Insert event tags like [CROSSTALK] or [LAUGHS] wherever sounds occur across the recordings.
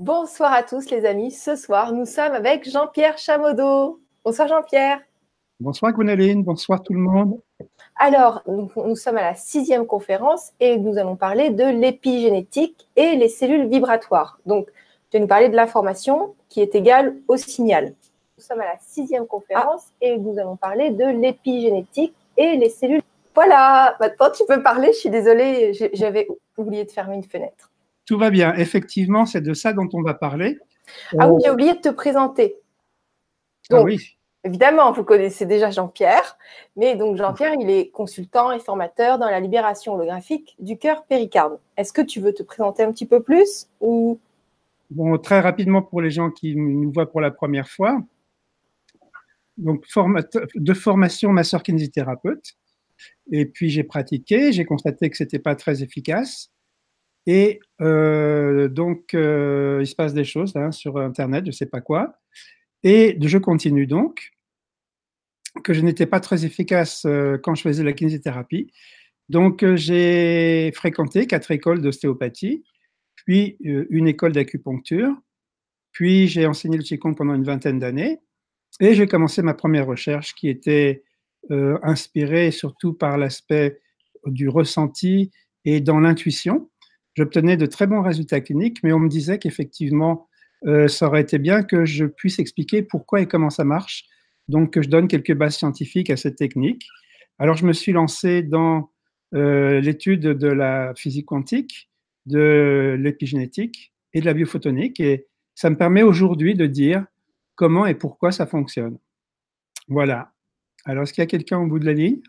Bonsoir à tous les amis. Ce soir, nous sommes avec Jean-Pierre Chamodeau. Bonsoir Jean-Pierre. Bonsoir Gwénoline, bonsoir tout le monde. Alors, nous, sommes à la sixième conférence et nous allons parler de l'épigénétique et les cellules vibratoires. Donc, tu vas nous parler de l'information qui est égale au signal. Nous sommes à la sixième conférence ah. et nous allons parler de l'épigénétique et les cellules. Voilà, maintenant tu peux parler. Je suis désolée, j'avais oublié de fermer une fenêtre. Tout va bien. Effectivement, c'est de ça dont on va parler. Ah oui, j'ai oublié de te présenter. ah oui. Évidemment, vous connaissez déjà Jean-Pierre, mais donc Jean-Pierre, il est consultant et formateur dans la libération holographique du cœur péricarde. Est-ce que tu veux te présenter un petit peu plus ou? Bon, très rapidement pour les gens qui nous voient pour la première fois. Donc, de formation masseur kinésithérapeute. Et puis j'ai pratiqué, j'ai constaté que c'était pas très efficace. Et euh, donc, euh, il se passe des choses hein, sur Internet, je ne sais pas quoi. Et je continue donc, que je n'étais pas très efficace euh, quand je faisais la kinésithérapie. Donc, j'ai fréquenté quatre écoles d'ostéopathie, puis une école d'acupuncture, puis j'ai enseigné le Qigong pendant une vingtaine d'années, et j'ai commencé ma première recherche qui était inspirée surtout par l'aspect du ressenti et dans l'intuition j'obtenais de très bons résultats cliniques, mais on me disait qu'effectivement, euh, ça aurait été bien que je puisse expliquer pourquoi et comment ça marche, donc que je donne quelques bases scientifiques à cette technique. Alors je me suis lancé dans euh, l'étude de la physique quantique, de l'épigénétique et de la biophotonique, et ça me permet aujourd'hui de dire comment et pourquoi ça fonctionne. Voilà. Alors, est-ce qu'il y a quelqu'un au bout de la ligne?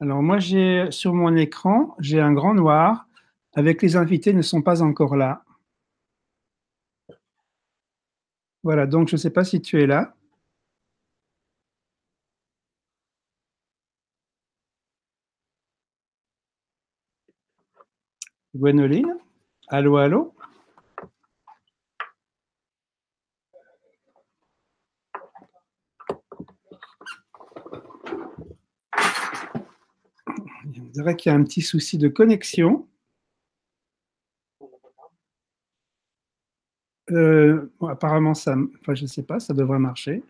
Alors moi, j'ai sur mon écran, j'ai un grand noir avec les invités ne sont pas encore là. Voilà, donc je ne sais pas si tu es là. Gwenoline Allô, allô? On dirait qu'il y a un petit souci de connexion. Euh, apparemment, ça, enfin, je ne sais pas, ça devrait marcher.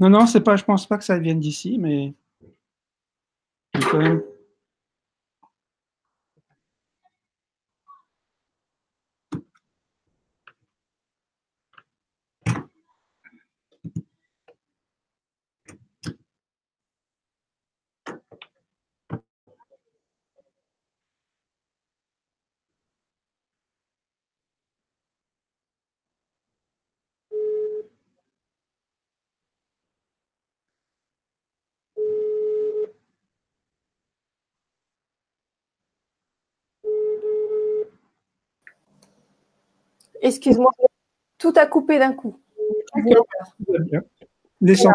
Non, non, c'est pas, je pense pas que ça vienne d'ici, mais Excuse-moi, tout a coupé d'un coup. Laissons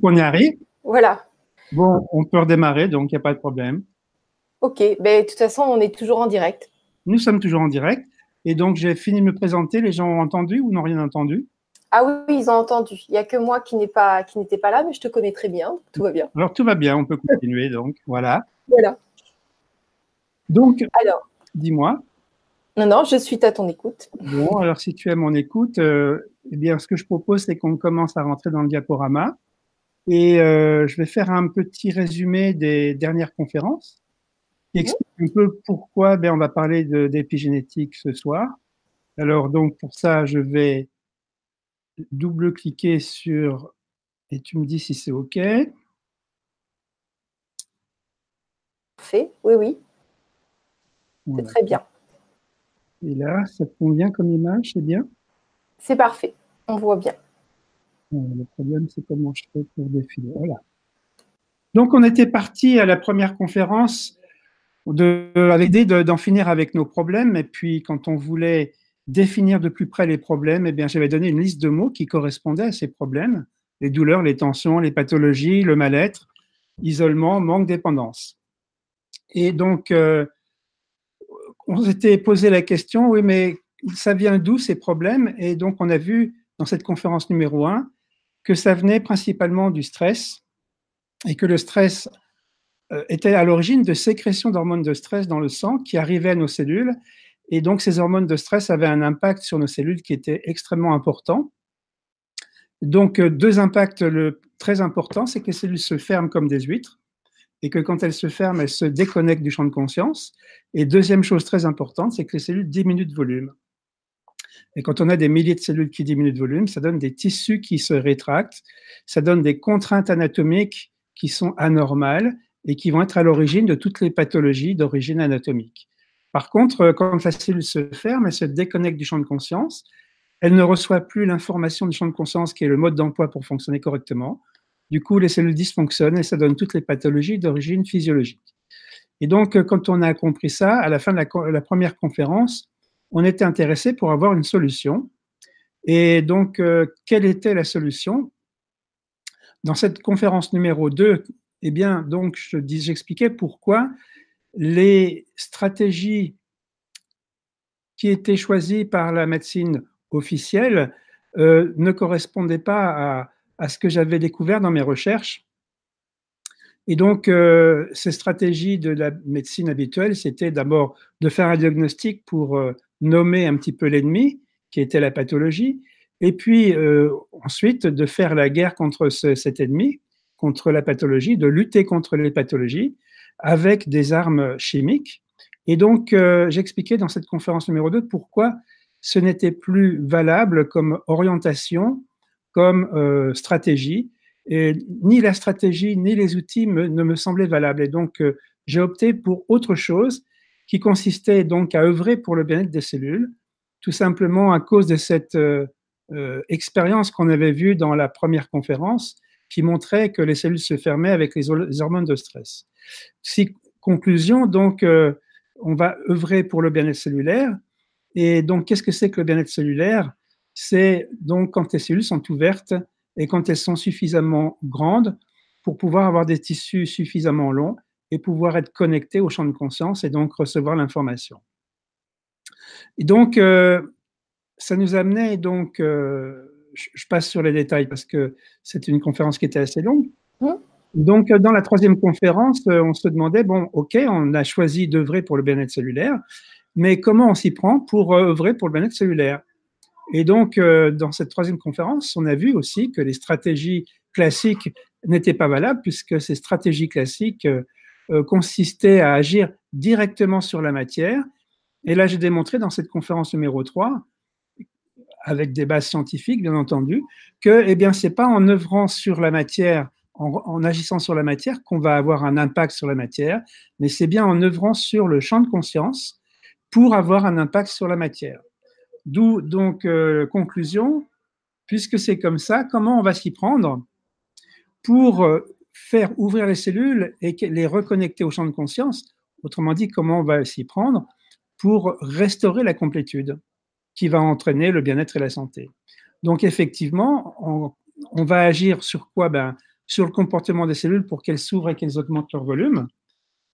qu'on y arrive. Voilà. Bon, on peut redémarrer, donc il n'y a pas de problème. Ok, ben, de toute façon, on est toujours en direct. Nous sommes toujours en direct. Et donc, j'ai fini de me présenter. Les gens ont entendu ou n'ont rien entendu? Ah oui, ils ont entendu. Il n'y a que moi qui n'étais pas, pas là, mais je te connais très bien. Tout va bien. Alors, tout va bien. On peut continuer. donc, voilà. Voilà. Donc, alors, dis-moi. Non, non, je suis à ton écoute. Bon, alors si tu es à mon écoute, euh, eh bien, ce que je propose, c'est qu'on commence à rentrer dans le diaporama. Et euh, je vais faire un petit résumé des dernières conférences qui explique un peu pourquoi ben, on va parler d'épigénétique ce soir. Alors, donc, pour ça, je vais double-cliquer sur et tu me dis si c'est OK. Parfait, oui, oui. C'est très bien. Et là, ça te convient comme image, c'est bien? C'est parfait, on voit bien. Le problème, c'est comment je fais pour défiler. Voilà. Donc, on était parti à la première conférence de, avec l'idée d'en finir avec nos problèmes. Et puis, quand on voulait définir de plus près les problèmes, eh bien, j'avais donné une liste de mots qui correspondaient à ces problèmes les douleurs, les tensions, les pathologies, le mal-être, isolement, manque, dépendance. Et donc, euh, on s'était posé la question, oui, mais ça vient d'où ces problèmes? Et donc, on a vu dans cette conférence numéro 1 que ça venait principalement du stress et que le stress euh, était à l'origine de sécrétion d'hormones de stress dans le sang qui arrivaient à nos cellules. Et donc, ces hormones de stress avaient un impact sur nos cellules qui était extrêmement important. Donc, euh, deux impacts très importants, c'est que les cellules se ferment comme des huîtres et que quand elles se ferment, elles se déconnectent du champ de conscience. Et deuxième chose très importante, c'est que les cellules diminuent de volume. Et quand on a des milliers de cellules qui diminuent de volume, ça donne des tissus qui se rétractent, ça donne des contraintes anatomiques qui sont anormales et qui vont être à l'origine de toutes les pathologies d'origine anatomique. Par contre, quand la cellule se ferme, elle se déconnecte du champ de conscience, elle ne reçoit plus l'information du champ de conscience qui est le mode d'emploi pour fonctionner correctement. Du coup, les cellules dysfonctionnent et ça donne toutes les pathologies d'origine physiologique. Et donc, quand on a compris ça, à la fin de la première conférence, on était intéressé pour avoir une solution. Et donc, euh, quelle était la solution? Dans cette conférence numéro 2, eh bien, donc, j'expliquais pourquoi les stratégies qui étaient choisies par la médecine officielle euh, ne correspondaient pas à, ce que j'avais découvert dans mes recherches. Et donc, euh, ces stratégies de la médecine habituelle, c'était d'abord de faire un diagnostic pour nommer un petit peu l'ennemi, qui était la pathologie, et puis euh, ensuite de faire la guerre contre cet ennemi, contre la pathologie, de lutter contre les pathologies avec des armes chimiques. Et donc, euh, j'expliquais dans cette conférence numéro 2 pourquoi ce n'était plus valable comme orientation, comme euh, stratégie. Et ni la stratégie, ni les outils ne me semblaient valables. Et donc, j'ai opté pour autre chose qui consistait donc à œuvrer pour le bien-être des cellules, tout simplement à cause de cette euh, euh, expérience qu'on avait vue dans la première conférence, qui montrait que les cellules se fermaient avec les, hormones de stress. Si conclusion, donc, euh, on va œuvrer pour le bien-être cellulaire. Et donc, qu'est-ce que c'est que le bien-être cellulaire? C'est donc quand les cellules sont ouvertes et quand elles sont suffisamment grandes pour pouvoir avoir des tissus suffisamment longs et pouvoir être connecté au champ de conscience et donc recevoir l'information. Et donc, euh, ça nous amenait donc, euh, je, passe sur les détails parce que c'est une conférence qui était assez longue. Donc, dans la troisième conférence, euh, on se demandait, bon, OK, on a choisi d'œuvrer pour le bien-être cellulaire, mais comment on s'y prend pour œuvrer pour le bien-être cellulaire? Et donc, dans cette troisième conférence, on a vu aussi que les stratégies classiques n'étaient pas valables puisque ces stratégies classiques euh, consistait à agir directement sur la matière. Et là, j'ai démontré dans cette conférence numéro 3, avec des bases scientifiques, bien entendu, que eh ce n'est pas en œuvrant sur la matière, en, agissant sur la matière, qu'on va avoir un impact sur la matière, mais c'est bien en œuvrant sur le champ de conscience pour avoir un impact sur la matière. D'où donc euh, conclusion, puisque c'est comme ça, comment on va s'y prendre pour euh, faire ouvrir les cellules et les reconnecter au champ de conscience, autrement dit, comment on va s'y prendre pour restaurer la complétude qui va entraîner le bien-être et la santé. Donc effectivement, on, va agir sur quoi? Ben, Sur le comportement des cellules pour qu'elles s'ouvrent et qu'elles augmentent leur volume.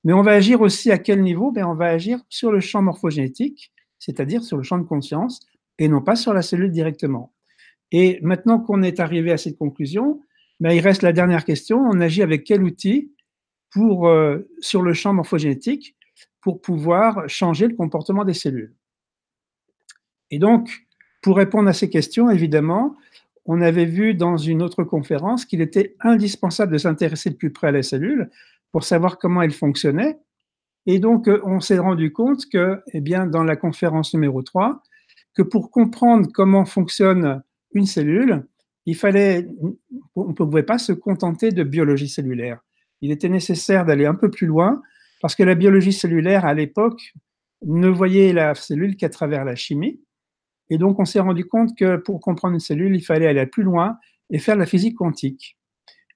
Mais on va agir aussi à quel niveau? Ben, On va agir sur le champ morphogénétique, c'est-à-dire sur le champ de conscience, et non pas sur la cellule directement. Et maintenant qu'on est arrivé à cette conclusion, mais il reste la dernière question. On agit avec quel outil pour, euh, sur le champ morphogénétique pour pouvoir changer le comportement des cellules? Et donc, pour répondre à ces questions, évidemment, on avait vu dans une autre conférence qu'il était indispensable de s'intéresser de plus près à la cellule pour savoir comment elle fonctionnait. Et donc, euh, on s'est rendu compte que, eh bien, dans la conférence numéro 3, que pour comprendre comment fonctionne une cellule, il fallait, on ne pouvait pas se contenter de biologie cellulaire. Il était nécessaire d'aller un peu plus loin parce que la biologie cellulaire, à l'époque, ne voyait la cellule qu'à travers la chimie. Et donc, on s'est rendu compte que pour comprendre une cellule, il fallait aller plus loin et faire la physique quantique.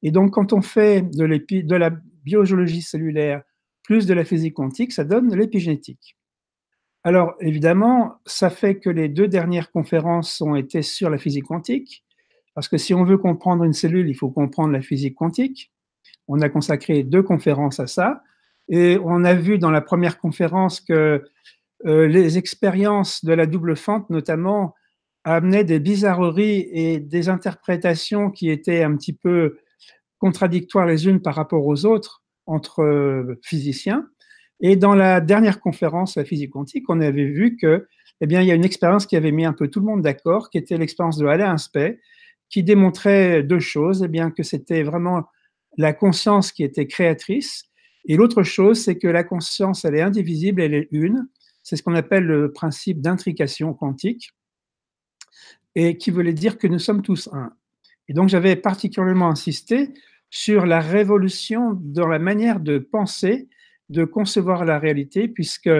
Et donc, quand on fait de, de la biologie cellulaire plus de la physique quantique, ça donne l'épigénétique. Alors, évidemment, ça fait que les deux dernières conférences ont été sur la physique quantique. Parce que si on veut comprendre une cellule, il faut comprendre la physique quantique. On a consacré deux conférences à ça. Et on a vu dans la première conférence que euh, les expériences de la double fente, notamment, amenaient des bizarreries et des interprétations qui étaient un petit peu contradictoires les unes par rapport aux autres entre euh, physiciens. Et dans la dernière conférence, la physique quantique, on avait vu que, eh bien, il y a une expérience qui avait mis un peu tout le monde d'accord, qui était l'expérience de Alain Aspect, qui démontrait deux choses, eh bien, que c'était vraiment la conscience qui était créatrice, et l'autre chose, c'est que la conscience, elle est indivisible, elle est une. C'est ce qu'on appelle le principe d'intrication quantique, et qui voulait dire que nous sommes tous un. Et donc, j'avais particulièrement insisté sur la révolution dans la manière de penser, de concevoir la réalité, puisque,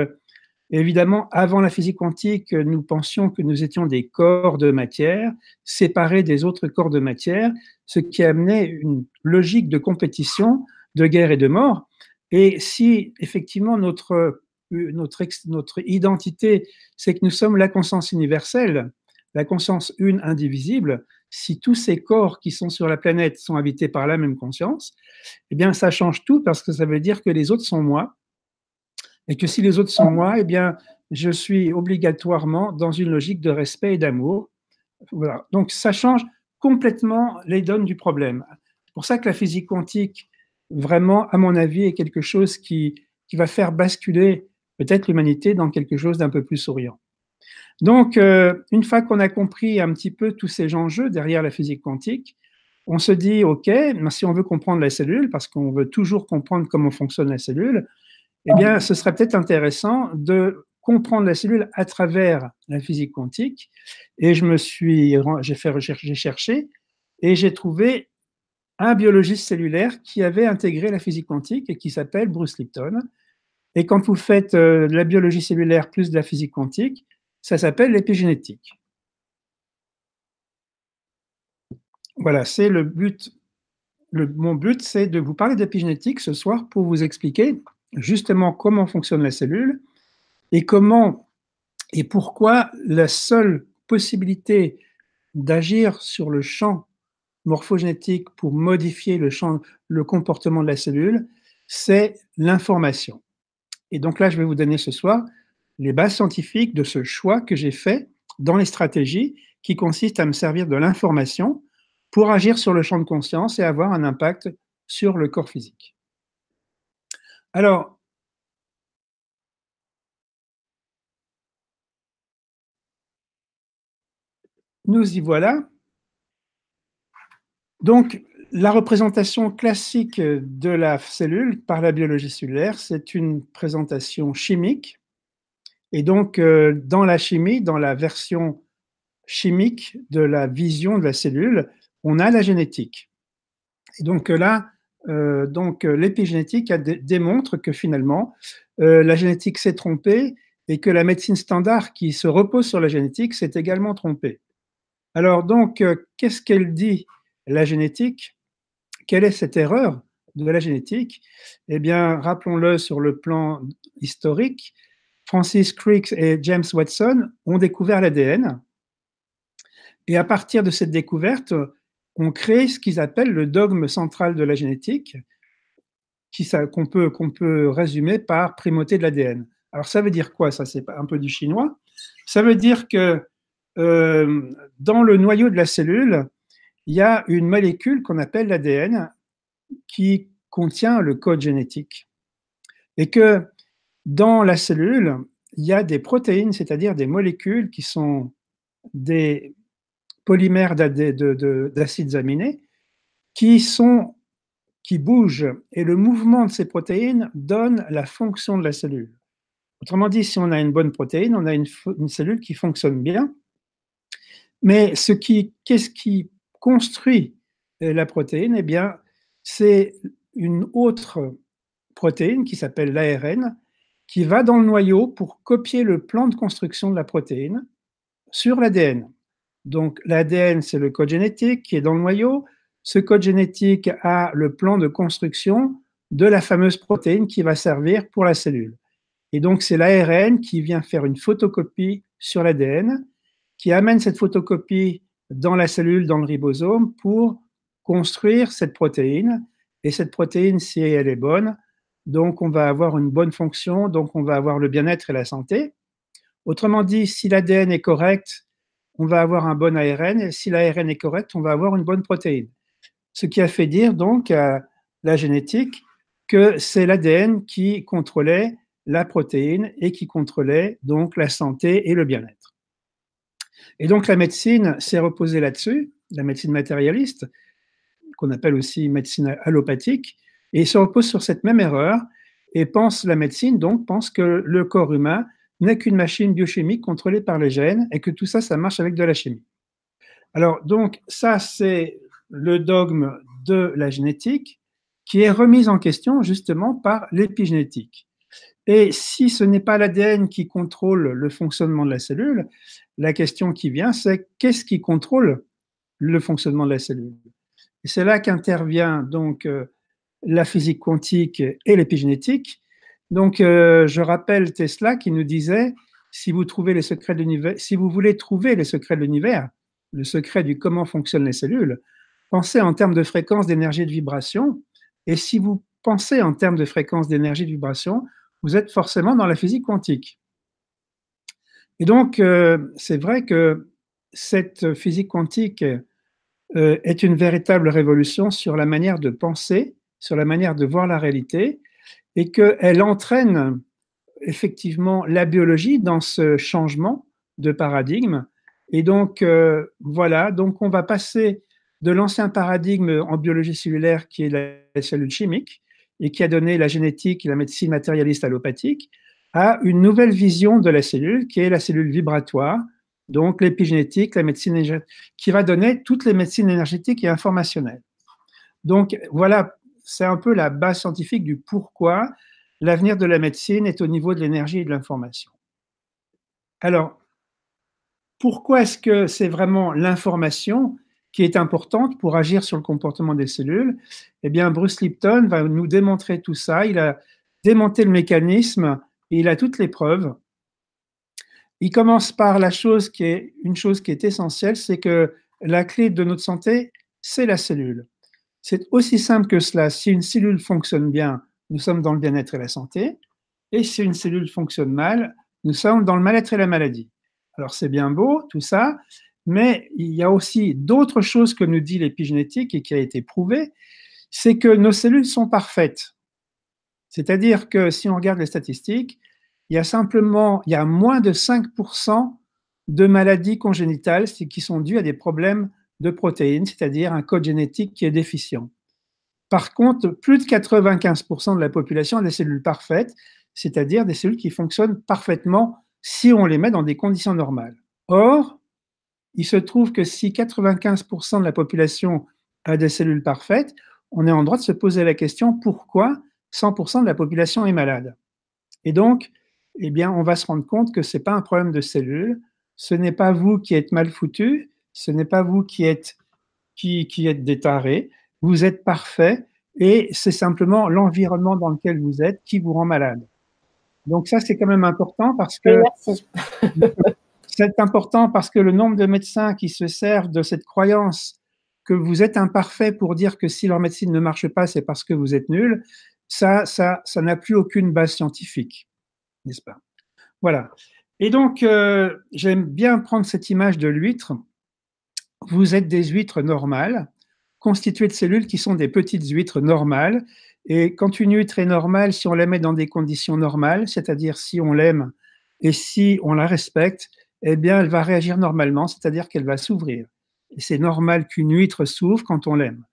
évidemment, avant la physique quantique, nous pensions que nous étions des corps de matière, séparés des autres corps de matière, ce qui amenait une logique de compétition, de guerre et de mort. Et si effectivement notre, notre, notre identité, c'est que nous sommes la conscience universelle, la conscience une, indivisible, si tous ces corps qui sont sur la planète sont habités par la même conscience, eh bien, ça change tout parce que ça veut dire que les autres sont moi. Et que si les autres sont moi, eh bien, je suis obligatoirement dans une logique de respect et d'amour. Voilà. Donc, ça change complètement les donnes du problème. C'est pour ça que la physique quantique, vraiment, à mon avis, est quelque chose qui, qui va faire basculer peut-être l'humanité dans quelque chose d'un peu plus souriant. Donc, euh, une fois qu'on a compris un petit peu tous ces enjeux derrière la physique quantique, on se dit, OK, si on veut comprendre la cellule, parce qu'on veut toujours comprendre comment fonctionne la cellule, eh bien, ce serait peut-être intéressant de comprendre la cellule à travers la physique quantique. Et je me suis, j'ai fait j'ai cherché, et j'ai trouvé un biologiste cellulaire qui avait intégré la physique quantique et qui s'appelle Bruce Lipton. Et quand vous faites euh, de la biologie cellulaire plus de la physique quantique, ça s'appelle l'épigénétique. Voilà, c'est le but. mon but, c'est de vous parler d'épigénétique ce soir pour vous expliquer justement comment fonctionne la cellule et comment et pourquoi la seule possibilité d'agir sur le champ morphogénétique pour modifier le, champ, le comportement de la cellule, c'est l'information. Et donc là, je vais vous donner ce soir les bases scientifiques de ce choix que j'ai fait dans les stratégies qui consistent à me servir de l'information pour agir sur le champ de conscience et avoir un impact sur le corps physique. Alors, nous y voilà. Donc, la représentation classique de la cellule par la biologie cellulaire, c'est une présentation chimique et donc, euh, dans la chimie, dans la version chimique de la vision de la cellule, on a la génétique. Et donc là, euh, donc l'épigénétique démontre que finalement, euh, la génétique s'est trompée et que la médecine standard qui se repose sur la génétique s'est également trompée. Alors donc, qu'est-ce qu'elle dit, la génétique? Quelle est cette erreur de la génétique? Eh bien, rappelons-le sur le plan historique, Francis Crick et James Watson ont découvert l'ADN. Et à partir de cette découverte, on crée ce qu'ils appellent le dogme central de la génétique, qu'on peut, qu'on peut résumer par primauté de l'ADN. Alors ça veut dire quoi Ça, c'est un peu du chinois. Ça veut dire que euh, dans le noyau de la cellule, il y a une molécule qu'on appelle l'ADN qui contient le code génétique. Et que dans la cellule, il y a des protéines, c'est-à-dire des molécules qui sont des polymères d'acides aminés qui bougent et le mouvement de ces protéines donne la fonction de la cellule. Autrement dit, si on a une bonne protéine, on a une, cellule qui fonctionne bien. Mais qu'est-ce qui construit la protéine? Eh bien, c'est une autre protéine qui s'appelle l'ARN qui va dans le noyau pour copier le plan de construction de la protéine sur l'ADN. Donc l'ADN, c'est le code génétique qui est dans le noyau. Ce code génétique a le plan de construction de la fameuse protéine qui va servir pour la cellule. Et donc c'est l'ARN qui vient faire une photocopie sur l'ADN, qui amène cette photocopie dans la cellule, dans le ribosome, pour construire cette protéine. Et cette protéine, si elle est bonne, donc on va avoir une bonne fonction, donc on va avoir le bien-être et la santé. Autrement dit, si l'ADN est correct, on va avoir un bon ARN, et si l'ARN est correct, on va avoir une bonne protéine. ce qui a fait dire donc à la génétique que c'est l'ADN qui contrôlait la protéine et qui contrôlait donc la santé et le bien-être. Et donc la médecine s'est reposée là-dessus, la médecine matérialiste, qu'on appelle aussi médecine allopathique, et se repose sur cette même erreur et pense la médecine donc pense que le corps humain n'est qu'une machine biochimique contrôlée par les gènes et que tout ça, ça marche avec de la chimie. Alors donc ça c'est le dogme de la génétique qui est remise en question justement par l'épigénétique. Et si ce n'est pas l'ADN qui contrôle le fonctionnement de la cellule, la question qui vient, c'est qu'est-ce qui contrôle le fonctionnement de la cellule? C'est là qu'intervient donc euh, la physique quantique et l'épigénétique. Donc, euh, je rappelle Tesla qui nous disait si vous trouvez les secrets de l'univers, si vous voulez trouver les secrets de l'univers, le secret du comment fonctionnent les cellules, pensez en termes de fréquence d'énergie de vibration. Et si vous pensez en termes de fréquence d'énergie de vibration, vous êtes forcément dans la physique quantique. Et donc, euh, c'est vrai que cette physique quantique euh, est une véritable révolution sur la manière de penser, sur la manière de voir la réalité, et qu'elle entraîne effectivement la biologie dans ce changement de paradigme. Et donc, euh, voilà, donc on va passer de l'ancien paradigme en biologie cellulaire qui est la cellule chimique et qui a donné la génétique et la médecine matérialiste allopathique à une nouvelle vision de la cellule qui est la cellule vibratoire, donc l'épigénétique, la médecine qui va donner toutes les médecines énergétiques et informationnelles. Donc voilà, c'est un peu la base scientifique du pourquoi l'avenir de la médecine est au niveau de l'énergie et de l'information. Alors, pourquoi est-ce que c'est vraiment l'information qui est importante pour agir sur le comportement des cellules, eh bien, Bruce Lipton va nous démontrer tout ça. Il a démonté le mécanisme et il a toutes les preuves. Il commence par la chose qui est une chose qui est essentielle, c'est que la clé de notre santé, c'est la cellule. C'est aussi simple que cela. Si une cellule fonctionne bien, nous sommes dans le bien-être et la santé. Et si une cellule fonctionne mal, nous sommes dans le mal-être et la maladie. Alors c'est bien beau tout ça, mais il y a aussi d'autres choses que nous dit l'épigénétique et qui a été prouvé, c'est que nos cellules sont parfaites. C'est-à-dire que si on regarde les statistiques, il y a simplement, il y a moins de 5% de maladies congénitales qui sont dues à des problèmes de protéines, c'est-à-dire un code génétique qui est déficient. Par contre, plus de 95% de la population a des cellules parfaites, c'est-à-dire des cellules qui fonctionnent parfaitement si on les met dans des conditions normales. Or, il se trouve que si 95% de la population a des cellules parfaites, on est en droit de se poser la question pourquoi 100% de la population est malade? Et donc, eh bien, on va se rendre compte que ce n'est pas un problème de cellules, ce n'est pas vous qui êtes mal foutu, ce n'est pas vous qui êtes, qui, qui êtes des tarés, vous êtes parfait et c'est simplement l'environnement dans lequel vous êtes qui vous rend malade. Donc ça, c'est quand même important parce que [LAUGHS] c'est important parce que le nombre de médecins qui se servent de cette croyance que vous êtes imparfait pour dire que si leur médecine ne marche pas, c'est parce que vous êtes nul, ça, ça, ça n'a plus aucune base scientifique, n'est-ce pas? Voilà. Et donc, euh, j'aime bien prendre cette image de l'huître. Vous êtes des huîtres normales, constituées de cellules qui sont des petites huîtres normales. Et quand une huître est normale, si on la met dans des conditions normales, c'est-à-dire si on l'aime et si on la respecte, eh bien, elle va réagir normalement, c'est-à-dire qu'elle va s'ouvrir. Et c'est normal qu'une huître s'ouvre quand on l'aime.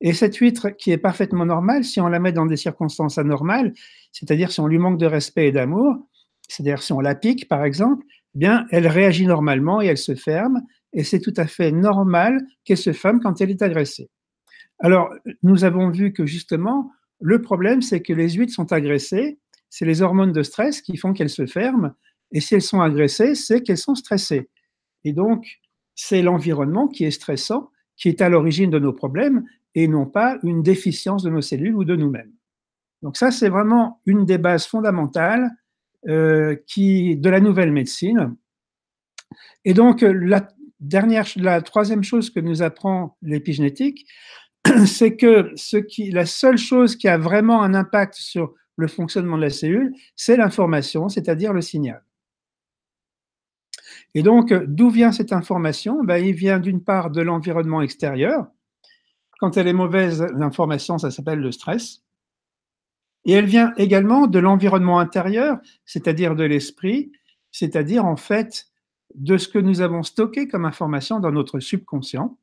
Et cette huître qui est parfaitement normale, si on la met dans des circonstances anormales, c'est-à-dire si on lui manque de respect et d'amour, c'est-à-dire si on la pique, par exemple, eh bien, elle réagit normalement et elle se ferme. Et c'est tout à fait normal qu'elle se ferme quand elle est agressée. Alors, nous avons vu que justement, le problème, c'est que les huîtres sont agressées. C'est les hormones de stress qui font qu'elles se ferment. Et si elles sont agressées, c'est qu'elles sont stressées. Et donc, c'est l'environnement qui est stressant, qui est à l'origine de nos problèmes, et non pas une déficience de nos cellules ou de nous-mêmes. Donc ça, c'est vraiment une des bases fondamentales euh, de la nouvelle médecine. Et donc, la, la troisième chose que nous apprend l'épigénétique, [CLEARS THROAT] c'est que la seule chose qui a vraiment un impact sur le fonctionnement de la cellule, c'est l'information, c'est-à-dire le signal. Et donc, d'où vient cette information? Ben, Il vient d'une part de l'environnement extérieur, Quand elle est mauvaise, l'information, ça s'appelle le stress. Et elle vient également de l'environnement intérieur, c'est-à-dire de l'esprit, c'est-à-dire en fait de ce que nous avons stocké comme information dans notre subconscient.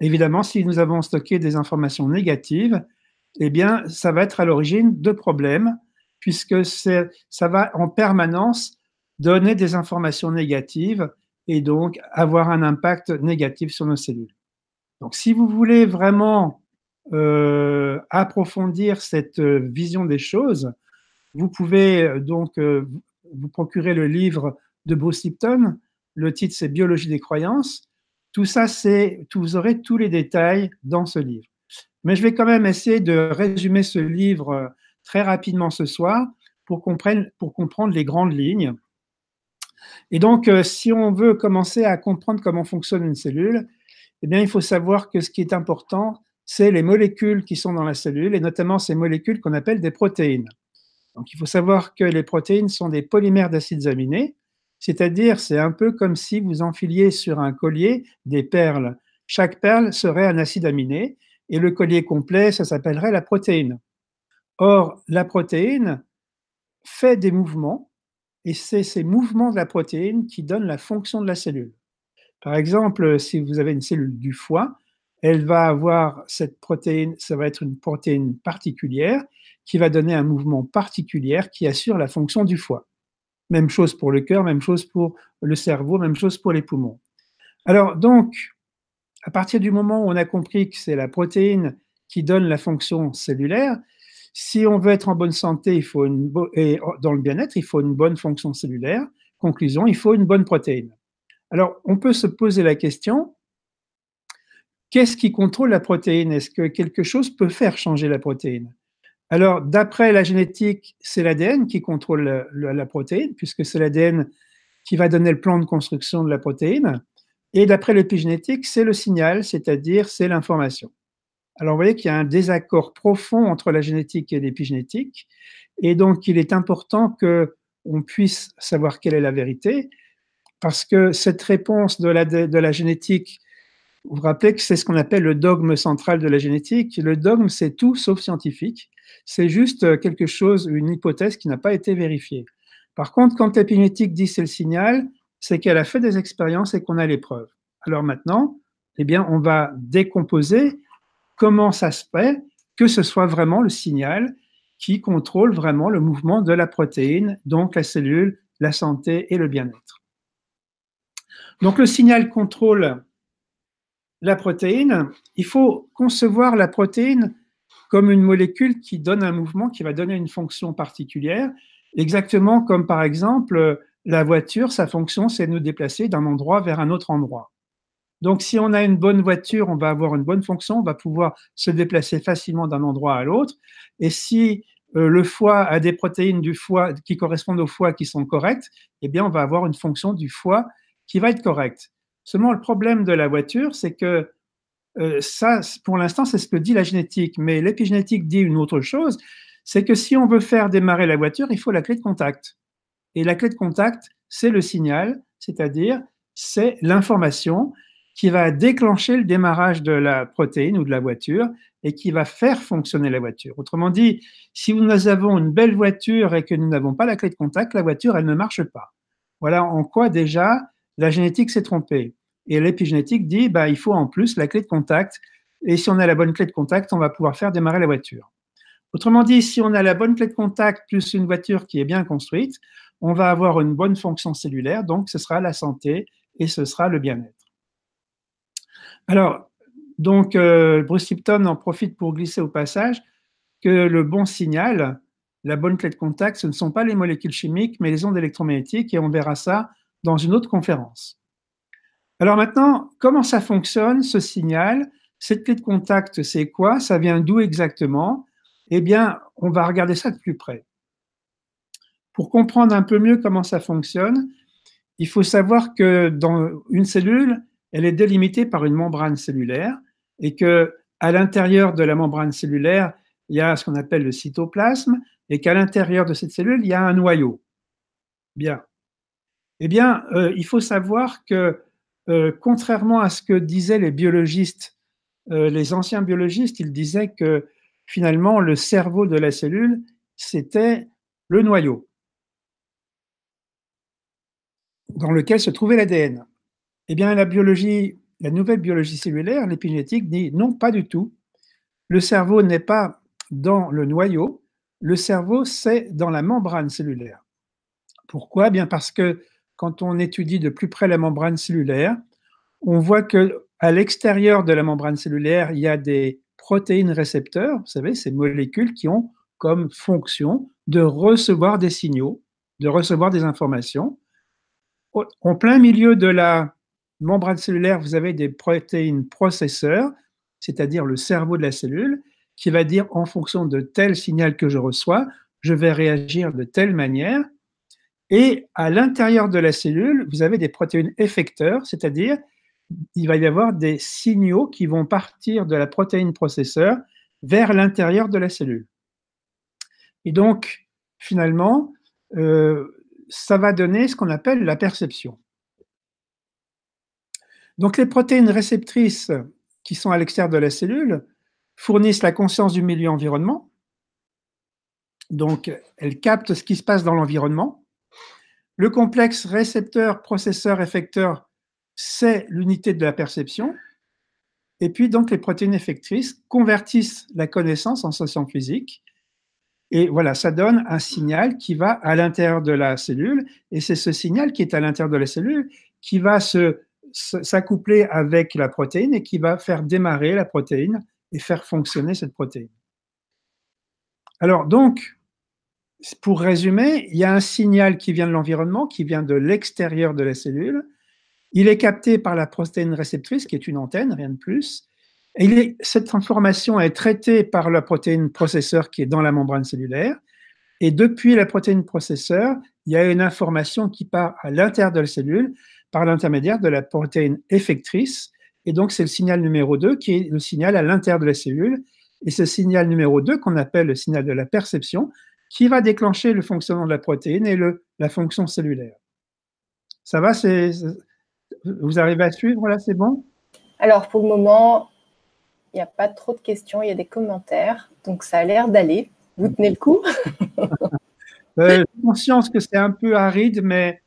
Évidemment, si nous avons stocké des informations négatives, eh bien, ça va être à l'origine de problèmes, puisque ça va en permanence donner des informations négatives et donc avoir un impact négatif sur nos cellules. Donc, si vous voulez vraiment euh, approfondir cette euh, vision des choses, vous pouvez euh, donc vous procurer le livre de Bruce Lipton. Le titre, c'est Biologie des croyances. Tout ça, c'est, vous aurez tous les détails dans ce livre. Mais je vais quand même essayer de résumer ce livre très rapidement ce soir pour, pour comprendre les grandes lignes. Et donc, si on veut commencer à comprendre comment fonctionne une cellule, eh bien, il faut savoir que ce qui est important, c'est les molécules qui sont dans la cellule, et notamment ces molécules qu'on appelle des protéines. Donc, il faut savoir que les protéines sont des polymères d'acides aminés, c'est-à-dire c'est un peu comme si vous enfiliez sur un collier des perles. Chaque perle serait un acide aminé, et le collier complet, ça s'appellerait la protéine. Or, la protéine fait des mouvements, et c'est ces mouvements de la protéine qui donnent la fonction de la cellule. Par exemple, si vous avez une cellule du foie, elle va avoir cette protéine, ça va être une protéine particulière qui va donner un mouvement particulier qui assure la fonction du foie. Même chose pour le cœur, même chose pour le cerveau, même chose pour les poumons. Alors donc, à partir du moment où on a compris que c'est la protéine qui donne la fonction cellulaire, si on veut être en bonne santé il faut et dans le bien-être, il faut une bonne fonction cellulaire. Conclusion, il faut une bonne protéine. Alors, on peut se poser la question, Qu'est-ce qui contrôle la protéine? Est-ce que quelque chose peut faire changer la protéine? Alors, d'après la génétique, c'est l'ADN qui contrôle la, protéine, puisque c'est l'ADN qui va donner le plan de construction de la protéine. Et d'après l'épigénétique, c'est le signal, c'est-à-dire c'est l'information. Alors, vous voyez qu'il y a un désaccord profond entre la génétique et l'épigénétique. Et donc, il est important que on puisse savoir quelle est la vérité, parce que cette réponse de la, de la génétique vous vous rappelez que c'est ce qu'on appelle le dogme central de la génétique. Le dogme, c'est tout sauf scientifique. C'est juste quelque chose, une hypothèse qui n'a pas été vérifiée. Par contre, quand l'épigénétique dit c'est le signal, c'est qu'elle a fait des expériences et qu'on a les preuves. Alors maintenant, eh bien, on va décomposer comment ça se fait que ce soit vraiment le signal qui contrôle vraiment le mouvement de la protéine, donc la cellule, la santé et le bien-être. Donc le signal contrôle la protéine, il faut concevoir la protéine comme une molécule qui donne un mouvement, qui va donner une fonction particulière, exactement comme par exemple la voiture, sa fonction, c'est de nous déplacer d'un endroit vers un autre endroit. Donc si on a une bonne voiture, on va avoir une bonne fonction, on va pouvoir se déplacer facilement d'un endroit à l'autre. Et si euh, le foie a des protéines du foie qui correspondent au foie qui sont correctes, eh bien on va avoir une fonction du foie qui va être correcte. Seulement, le problème de la voiture, c'est que euh, ça, pour l'instant, c'est ce que dit la génétique, mais l'épigénétique dit une autre chose, c'est que si on veut faire démarrer la voiture, il faut la clé de contact. Et la clé de contact, c'est le signal, c'est-à-dire c'est l'information qui va déclencher le démarrage de la protéine ou de la voiture et qui va faire fonctionner la voiture. Autrement dit, si nous avons une belle voiture et que nous n'avons pas la clé de contact, la voiture, elle ne marche pas. Voilà en quoi déjà la génétique s'est trompée. Et l'épigénétique dit, bah, faut en plus la clé de contact. Et si on a la bonne clé de contact, on va pouvoir faire démarrer la voiture. Autrement dit, si on a la bonne clé de contact plus une voiture qui est bien construite, on va avoir une bonne fonction cellulaire, donc ce sera la santé et ce sera le bien-être. Alors, donc, euh, Bruce Lipton en profite pour glisser au passage que le bon signal, la bonne clé de contact, ce ne sont pas les molécules chimiques, mais les ondes électromagnétiques, et on verra ça dans une autre conférence. Alors maintenant, comment ça fonctionne, ce signal? Cette clé de contact, c'est quoi? Ça vient d'où exactement? Eh bien, on va regarder ça de plus près. Pour comprendre un peu mieux comment ça fonctionne, il faut savoir que dans une cellule, elle est délimitée par une membrane cellulaire et que à l'intérieur de la membrane cellulaire, il y a ce qu'on appelle le cytoplasme et qu'à l'intérieur de cette cellule, il y a un noyau. Bien. Eh bien, euh, il faut savoir que, euh, contrairement à ce que disaient les biologistes euh, les anciens biologistes, ils disaient que finalement, le cerveau de la cellule, c'était le noyau dans lequel se trouvait l'ADN. Eh bien, la biologie, la nouvelle biologie cellulaire, l'épigénétique, dit non, pas du tout. Le cerveau n'est pas dans le noyau, le cerveau, c'est dans la membrane cellulaire. Pourquoi? Bien parce que quand on étudie de plus près la membrane cellulaire, on voit que à l'extérieur de la membrane cellulaire, il y a des protéines récepteurs, vous savez, ces molécules qui ont comme fonction de recevoir des signaux, de recevoir des informations. En plein milieu de la membrane cellulaire, vous avez des protéines processeurs, c'est-à-dire le cerveau de la cellule, qui va dire en fonction de tel signal que je reçois, je vais réagir de telle manière. Et à l'intérieur de la cellule, vous avez des protéines effecteurs, c'est-à-dire il va y avoir des signaux qui vont partir de la protéine processeur vers l'intérieur de la cellule. Et donc, finalement, euh, ça va donner ce qu'on appelle la perception. Donc, les protéines réceptrices qui sont à l'extérieur de la cellule fournissent la conscience du milieu environnement. Donc, elles captent ce qui se passe dans l'environnement. Le complexe récepteur-processeur-effecteur c'est l'unité de la perception. Et puis, donc, les protéines effectrices convertissent la connaissance en sensation physique. Et voilà, ça donne un signal qui va à l'intérieur de la cellule. Et c'est ce signal qui est à l'intérieur de la cellule qui va se, s'accoupler avec la protéine et qui va faire démarrer la protéine et faire fonctionner cette protéine. Alors, donc, pour résumer, il y a un signal qui vient de l'environnement, qui vient de l'extérieur de la cellule, il est capté par la protéine réceptrice, qui est une antenne, rien de plus. Et cette information est traitée par la protéine processeur qui est dans la membrane cellulaire. Et depuis la protéine processeur, il y a une information qui part à l'intérieur de la cellule par l'intermédiaire de la protéine effectrice. Et donc, c'est le signal numéro 2 qui est le signal à l'intérieur de la cellule. Et ce signal numéro 2, qu'on appelle le signal de la perception, qui va déclencher le fonctionnement de la protéine et le, la fonction cellulaire. Ça va, c'est vous arrivez à suivre là, c'est bon? Alors pour le moment, il n'y a pas trop de questions, il y a des commentaires, donc ça a l'air d'aller. Vous tenez le coup? [LAUGHS] Euh, J'ai conscience que c'est un peu aride, mais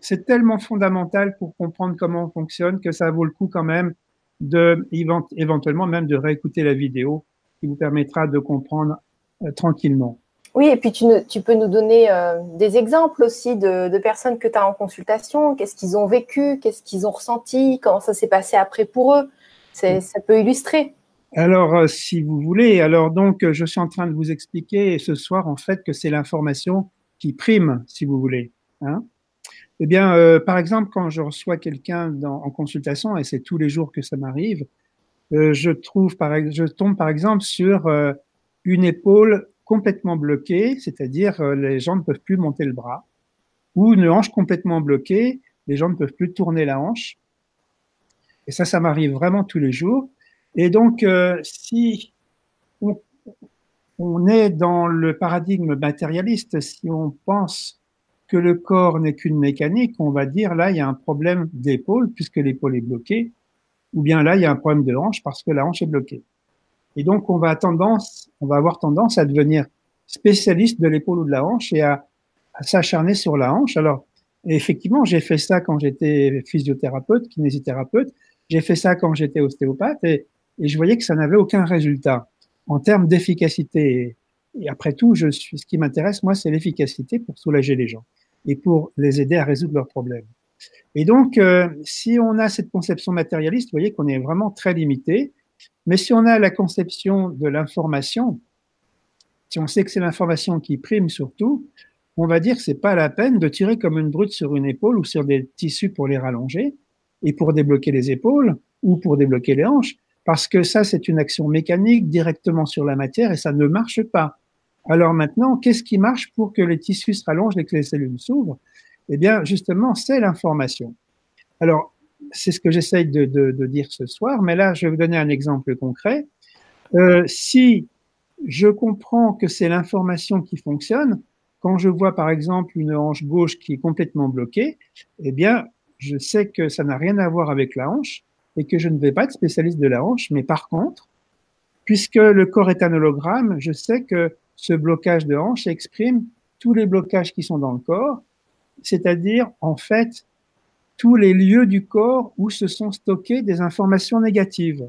c'est tellement fondamental pour comprendre comment on fonctionne que ça vaut le coup quand même de éventuellement même de réécouter la vidéo qui vous permettra de comprendre euh, tranquillement. Oui, et puis tu, peux nous donner euh, des exemples aussi de, personnes que tu as en consultation, qu'est-ce qu'ils ont vécu, qu'est-ce qu'ils ont ressenti, comment ça s'est passé après pour eux? Ça peut illustrer. Alors, euh, si vous voulez, alors donc, je suis en train de vous expliquer ce soir en fait que c'est l'information qui prime, si vous voulez. Hein. eh bien, euh, par exemple, quand je reçois quelqu'un en consultation, et c'est tous les jours que ça m'arrive, je trouve, par, je tombe par exemple sur une épaule complètement bloquée, c'est-à-dire euh, les gens ne peuvent plus monter le bras, ou une hanche complètement bloquée, les gens ne peuvent plus tourner la hanche. Et ça, ça m'arrive vraiment tous les jours. Et donc, euh, si on, est dans le paradigme matérialiste, si on pense que le corps n'est qu'une mécanique, on va dire là, il y a un problème d'épaule puisque l'épaule est bloquée, ou bien là, il y a un problème de hanche parce que la hanche est bloquée. Et donc, on va, avoir tendance à devenir spécialiste de l'épaule ou de la hanche et à, s'acharner sur la hanche. Alors, effectivement, j'ai fait ça quand j'étais physiothérapeute, kinésithérapeute. J'ai fait ça quand j'étais ostéopathe et, je voyais que ça n'avait aucun résultat en termes d'efficacité. Et après tout, je suis, ce qui m'intéresse, moi, c'est l'efficacité pour soulager les gens et pour les aider à résoudre leurs problèmes. Et donc, euh, si on a cette conception matérialiste, vous voyez qu'on est vraiment très limité. Mais si on a la conception de l'information, si on sait que c'est l'information qui prime surtout, on va dire que c'est pas la peine de tirer comme une brute sur une épaule ou sur des tissus pour les rallonger et pour débloquer les épaules ou pour débloquer les hanches, parce que ça, c'est une action mécanique directement sur la matière et ça ne marche pas. Alors maintenant, qu'est-ce qui marche pour que les tissus se rallongent et que les cellules s'ouvrent? Eh bien, justement, c'est l'information. Alors, c'est ce que j'essaye de, dire ce soir, mais là, je vais vous donner un exemple concret. Euh, si je comprends que c'est l'information qui fonctionne, quand je vois par exemple une hanche gauche qui est complètement bloquée, eh bien, je sais que ça n'a rien à voir avec la hanche, et que je ne vais pas être spécialiste de la hanche, mais par contre, puisque le corps est un hologramme, je sais que ce blocage de hanche exprime tous les blocages qui sont dans le corps, c'est-à-dire en fait tous les lieux du corps où se sont stockées des informations négatives.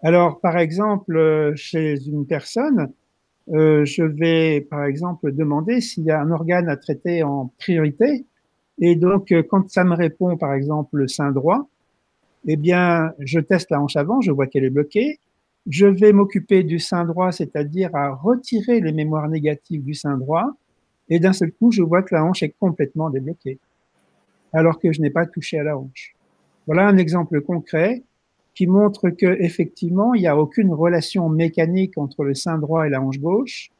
Alors, par exemple, chez une personne, euh, je vais, par exemple, demander s'il y a un organe à traiter en priorité. Et donc, euh, quand ça me répond, par exemple, le sein droit, eh bien, je teste la hanche avant, je vois qu'elle est bloquée. Je vais m'occuper du sein droit, c'est-à-dire à retirer les mémoires négatives du sein droit. Et d'un seul coup, je vois que la hanche est complètement débloquée, alors que je n'ai pas touché à la hanche. Voilà un exemple concret qui montre que effectivement, il n'y a aucune relation mécanique entre le sein droit et la hanche gauche,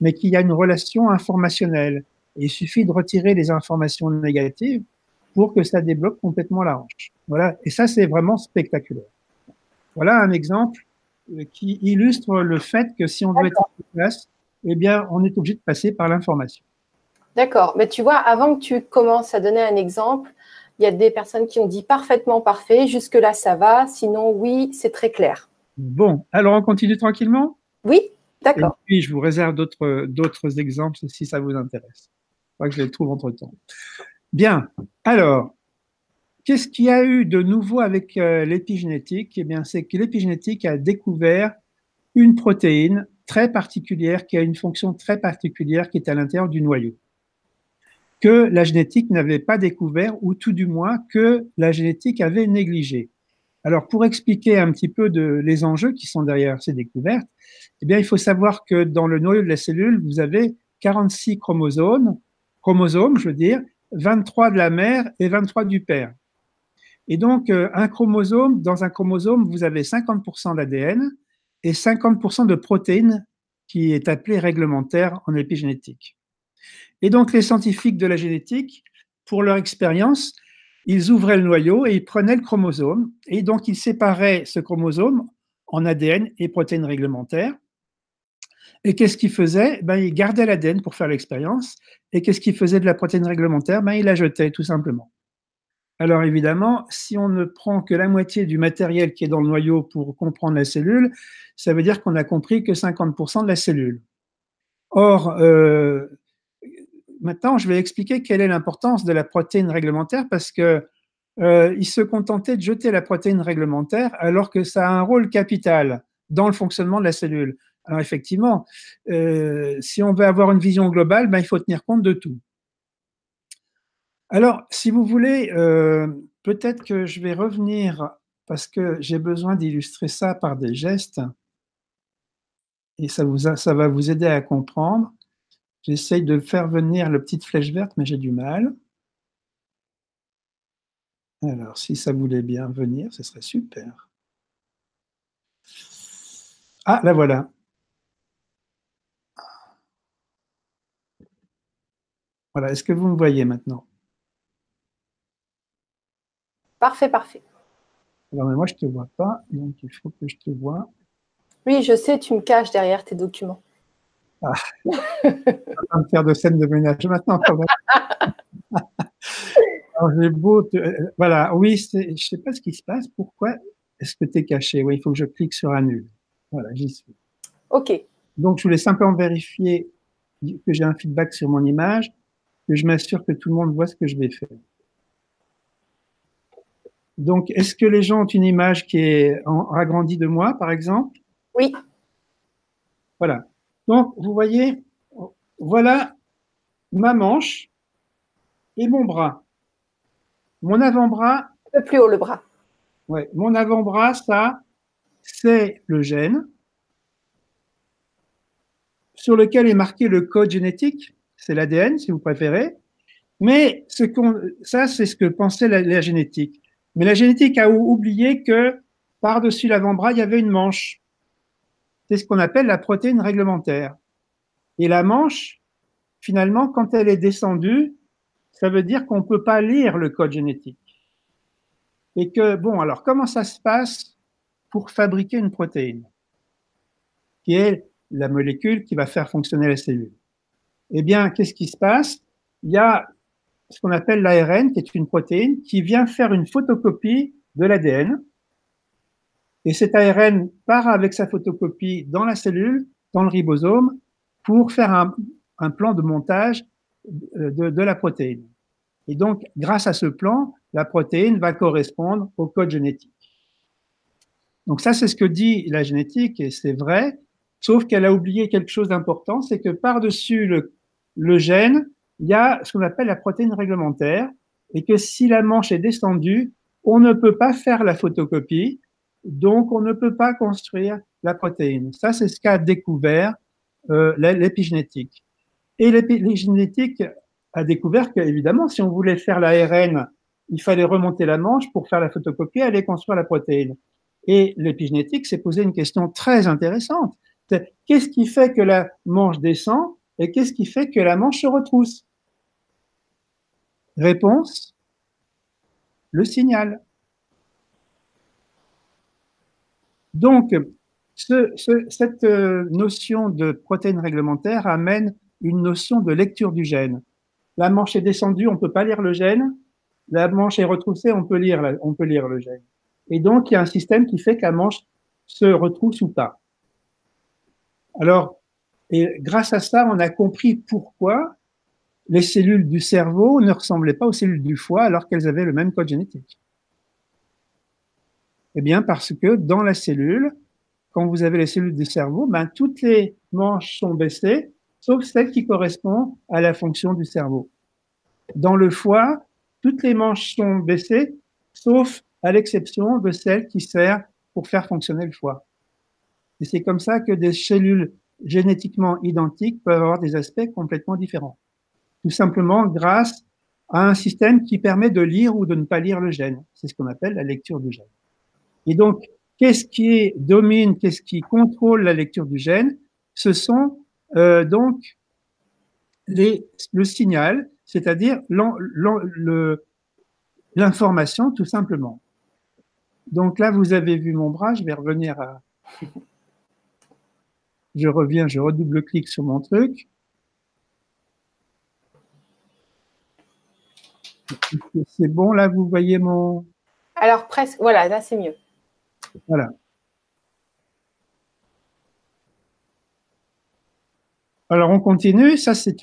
mais qu'il y a une relation informationnelle. il suffit de retirer les informations négatives pour que ça débloque complètement la hanche. Voilà. Et ça, c'est vraiment spectaculaire. Voilà un exemple euh, qui illustre le fait que si on veut être en place, eh bien, on est obligé de passer par l'information. D'accord. Mais tu vois, avant que tu commences à donner un exemple, il y a des personnes qui ont dit parfaitement parfait, jusque-là ça va, sinon oui, c'est très clair. Bon, alors on continue tranquillement? Oui, d'accord. Et puis je vous réserve d'autres exemples si ça vous intéresse. Je crois que je les trouve entre-temps. Bien, alors, qu'est-ce qu'il y a eu de nouveau avec euh, l'épigénétique? Eh bien, c'est que l'épigénétique a découvert une protéine très particulière qui a une fonction très particulière qui est à l'intérieur du noyau que la génétique n'avait pas découvert, ou tout du moins que la génétique avait négligé. Alors, pour expliquer un petit peu les enjeux qui sont derrière ces découvertes, eh bien, il faut savoir que dans le noyau de la cellule, vous avez 46 chromosomes, chromosomes, je veux dire, 23 de la mère et 23 du père. Et donc, euh, un chromosome, dans un chromosome, vous avez 50% d'ADN et 50% de protéines qui est appelée réglementaire en épigénétique. Et donc, les scientifiques de la génétique, pour leur expérience, ils ouvraient le noyau et ils prenaient le chromosome. Et donc, ils séparaient ce chromosome en ADN et protéines réglementaires. Et qu'est-ce qu'ils faisaient? Ben, Ils gardaient l'ADN pour faire l'expérience. Et qu'est-ce qu'ils faisaient de la protéine réglementaire? Ben, Ils la jetaient, tout simplement. Alors évidemment, si on ne prend que la moitié du matériel qui est dans le noyau pour comprendre la cellule, ça veut dire qu'on a compris que 50% de la cellule. Or, euh, maintenant, je vais expliquer quelle est l'importance de la protéine réglementaire parce que euh, se contentait de jeter la protéine réglementaire alors que ça a un rôle capital dans le fonctionnement de la cellule. Alors effectivement, euh, si on veut avoir une vision globale, ben, il faut tenir compte de tout. Alors, si vous voulez, euh, peut-être que je vais revenir parce que j'ai besoin d'illustrer ça par des gestes et ça va vous aider à comprendre. J'essaye de faire venir le petite flèche verte, mais j'ai du mal. Alors, si ça voulait bien venir, ce serait super. Ah, la voilà. Voilà, est-ce que vous me voyez maintenant? Parfait, parfait. Alors, mais moi, je ne te vois pas, donc il faut que je te vois. Oui, je sais, tu me caches derrière tes documents. Ah. On va me faire de scène de ménage maintenant quand [LAUGHS] même. j'ai beau. Euh, voilà, oui, je ne sais pas ce qui se passe. Pourquoi est-ce que tu es caché? Oui, il faut que je clique sur annule. Voilà, j'y suis. OK. Donc, je voulais simplement vérifier que j'ai un feedback sur mon image, que je m'assure que tout le monde voit ce que je vais faire. Donc, est-ce que les gens ont une image qui est agrandie de moi, par exemple? Oui. Voilà. Donc, vous voyez, voilà ma manche et mon bras. Mon avant-bras. Un peu plus haut le bras. Ouais, mon avant-bras, ça, c'est le gène sur lequel est marqué le code génétique, c'est l'ADN si vous préférez. Mais ce qu'on, ça, c'est ce que pensait la, la, génétique. Mais la génétique a oublié que par-dessus l'avant-bras, il y avait une manche c'est ce qu'on appelle la protéine réglementaire. Et la manche, finalement, quand elle est descendue, ça veut dire qu'on ne peut pas lire le code génétique. Et que, bon, alors comment ça se passe pour fabriquer une protéine, qui est la molécule qui va faire fonctionner la cellule? Eh bien, qu'est-ce qui se passe? Il y a ce qu'on appelle l'ARN, qui est une protéine, qui vient faire une photocopie de l'ADN. Et cet ARN part avec sa photocopie dans la cellule, dans le ribosome, pour faire un, plan de montage de, de, la protéine. Et donc, grâce à ce plan, la protéine va correspondre au code génétique. Donc ça, c'est ce que dit la génétique, et c'est vrai, sauf qu'elle a oublié quelque chose d'important, c'est que par-dessus le, le gène, il y a ce qu'on appelle la protéine réglementaire, et que si la manche est descendue, on ne peut pas faire la photocopie, donc on ne peut pas construire la protéine. Ça, c'est ce qu'a découvert euh, l'épigénétique. Et l'épigénétique a découvert qu'évidemment, si on voulait faire l'ARN, il fallait remonter la manche pour faire la photocopie et aller construire la protéine. Et l'épigénétique s'est posé une question très intéressante. Qu'est-ce qui fait que la manche descend et qu'est-ce qui fait que la manche se retrousse? Réponse, le signal. Donc, cette euh, notion de protéine réglementaire amène une notion de lecture du gène. La manche est descendue, on ne peut pas lire le gène. La manche est retroussée, on peut lire, on peut lire le gène. Et donc, il y a un système qui fait que la manche se retrousse ou pas. Alors, et grâce à ça, on a compris pourquoi les cellules du cerveau ne ressemblaient pas aux cellules du foie alors qu'elles avaient le même code génétique. Eh bien, parce que dans la cellule, quand vous avez les cellules du cerveau, ben, toutes les manches sont baissées, sauf celle qui correspond à la fonction du cerveau. Dans le foie, toutes les manches sont baissées, sauf à l'exception de celle qui sert pour faire fonctionner le foie. Et c'est comme ça que des cellules génétiquement identiques peuvent avoir des aspects complètement différents. Tout simplement grâce à un système qui permet de lire ou de ne pas lire le gène. C'est ce qu'on appelle la lecture du gène. Et donc, qu'est-ce qui domine, qu'est-ce qui contrôle la lecture du gène? Ce sont euh, donc le signal, c'est-à-dire l'information tout simplement. Donc là, vous avez vu mon bras, je vais revenir à... Je reviens, je redouble-clique sur mon truc. C'est bon, là, vous voyez mon... Alors presque, voilà, là c'est mieux. Voilà. Alors on continue, ça c'est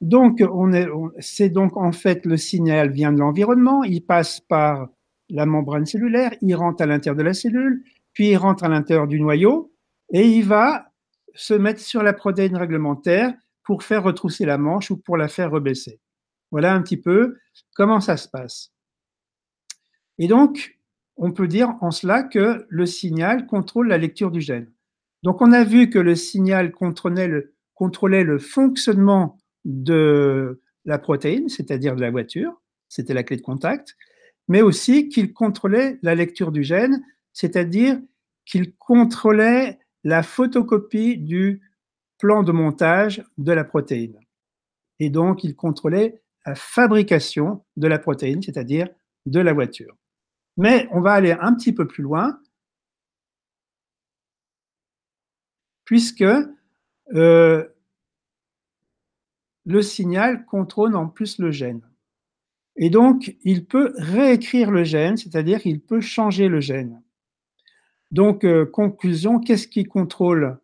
donc on est, c'est donc en fait le signal vient de l'environnement, il passe par la membrane cellulaire, il rentre à l'intérieur de la cellule, puis il rentre à l'intérieur du noyau et il va se mettre sur la protéine réglementaire pour faire retrousser la manche ou pour la faire rebaisser. Voilà un petit peu comment ça se passe. Et donc, on peut dire en cela que le signal contrôle la lecture du gène. Donc, on a vu que le signal contrôlait le, fonctionnement de la protéine, c'est-à-dire de la voiture, c'était la clé de contact, mais aussi qu'il contrôlait la lecture du gène, c'est-à-dire qu'il contrôlait la photocopie du plan de montage de la protéine. Et donc, il contrôlait la fabrication de la protéine, c'est-à-dire de la voiture. Mais on va aller un petit peu plus loin, puisque euh, le signal contrôle en plus le gène. Et donc, il peut réécrire le gène, c'est-à-dire qu'il peut changer le gène. Donc, euh, conclusion, qu'est-ce qui contrôle,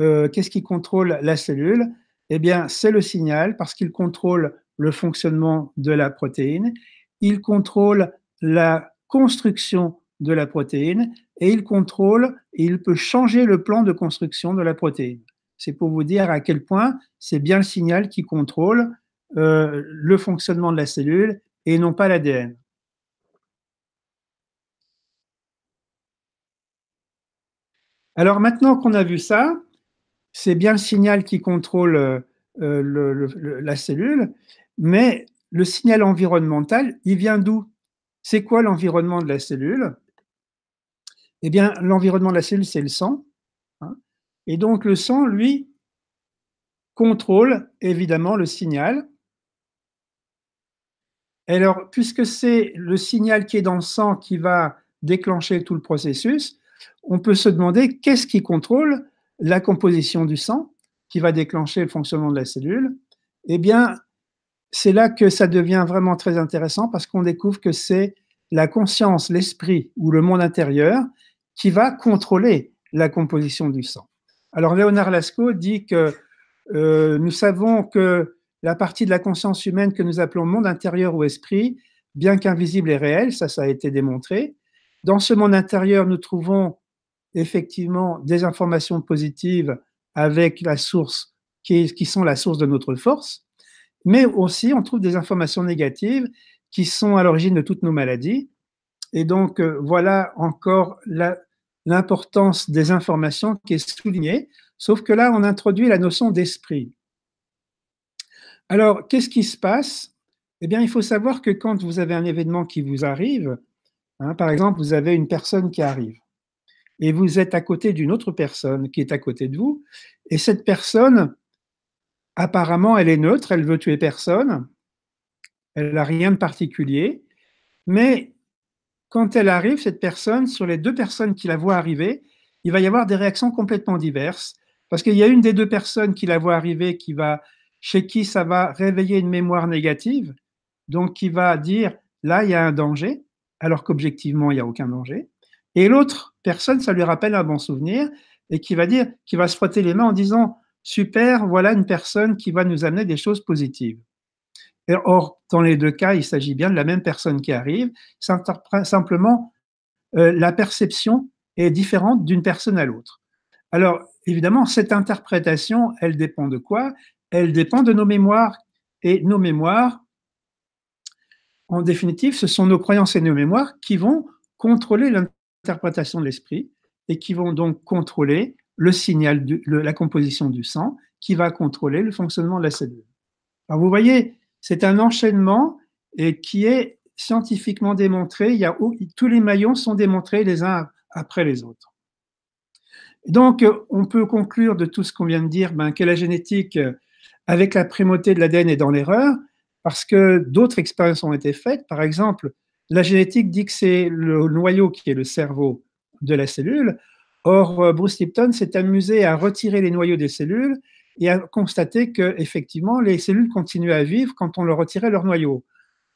euh, qu'est-ce qui contrôle la cellule? Eh bien, c'est le signal parce qu'il contrôle le fonctionnement de la protéine, il contrôle la construction de la protéine et il contrôle et il peut changer le plan de construction de la protéine. C'est pour vous dire à quel point c'est bien le signal qui contrôle euh, le fonctionnement de la cellule et non pas l'ADN. Alors maintenant qu'on a vu ça, c'est bien le signal qui contrôle euh, la cellule, mais le signal environnemental, il vient d'où? C'est quoi l'environnement de la cellule? Eh bien, l'environnement de la cellule, c'est le sang. Hein. et donc, le sang, lui, contrôle évidemment le signal. alors, puisque c'est le signal qui est dans le sang qui va déclencher tout le processus, on peut se demander qu'est-ce qui contrôle la composition du sang qui va déclencher le fonctionnement de la cellule? Eh bien, c'est là que ça devient vraiment très intéressant parce qu'on découvre que c'est la conscience, l'esprit ou le monde intérieur qui va contrôler la composition du sang. Alors Léonard Lascaux dit que euh, nous savons que la partie de la conscience humaine que nous appelons monde intérieur ou esprit, bien qu'invisible et réel, ça, ça a été démontré. Dans ce monde intérieur, nous trouvons effectivement des informations positives avec la source qui, qui sont la source de notre force, mais aussi on trouve des informations négatives qui sont à l'origine de toutes nos maladies. Et donc, euh, voilà encore l'importance des informations qui est soulignée, sauf que là, on introduit la notion d'esprit. Alors, qu'est-ce qui se passe? Eh bien, il faut savoir que quand vous avez un événement qui vous arrive, hein, par exemple, vous avez une personne qui arrive, et vous êtes à côté d'une autre personne qui est à côté de vous, et cette personne, apparemment, elle est neutre, elle veut tuer personne, elle n'a rien de particulier, mais quand elle arrive, cette personne, sur les deux personnes qui la voient arriver, il va y avoir des réactions complètement diverses, parce qu'il y a une des deux personnes qui la voit arriver qui va, chez qui ça va réveiller une mémoire négative, donc qui va dire là, il y a un danger, alors qu'objectivement, il n'y a aucun danger. Et l'autre personne, ça lui rappelle un bon souvenir, et qui va dire, qui va se frotter les mains en disant super, voilà une personne qui va nous amener des choses positives. Or, dans les deux cas, il s'agit bien de la même personne qui arrive. Simplement, euh, la perception est différente d'une personne à l'autre. Alors, évidemment, cette interprétation, elle dépend de quoi? Elle dépend de nos mémoires. Et nos mémoires, en définitive, ce sont nos croyances et nos mémoires qui vont contrôler l'interprétation de l'esprit et qui vont donc contrôler le signal, la composition du sang, qui va contrôler le fonctionnement de la cellule. Alors, vous voyez, c'est un enchaînement qui est scientifiquement démontré. Y a, tous les maillons sont démontrés les uns après les autres. Donc, on peut conclure de tout ce qu'on vient de dire ben, que la génétique, avec la primauté de l'ADN, est dans l'erreur, parce que d'autres expériences ont été faites. Par exemple, la génétique dit que c'est le noyau qui est le cerveau de la cellule. Or, Bruce Lipton s'est amusé à retirer les noyaux des cellules et a constaté que effectivement les cellules continuaient à vivre quand on leur retirait leur noyau.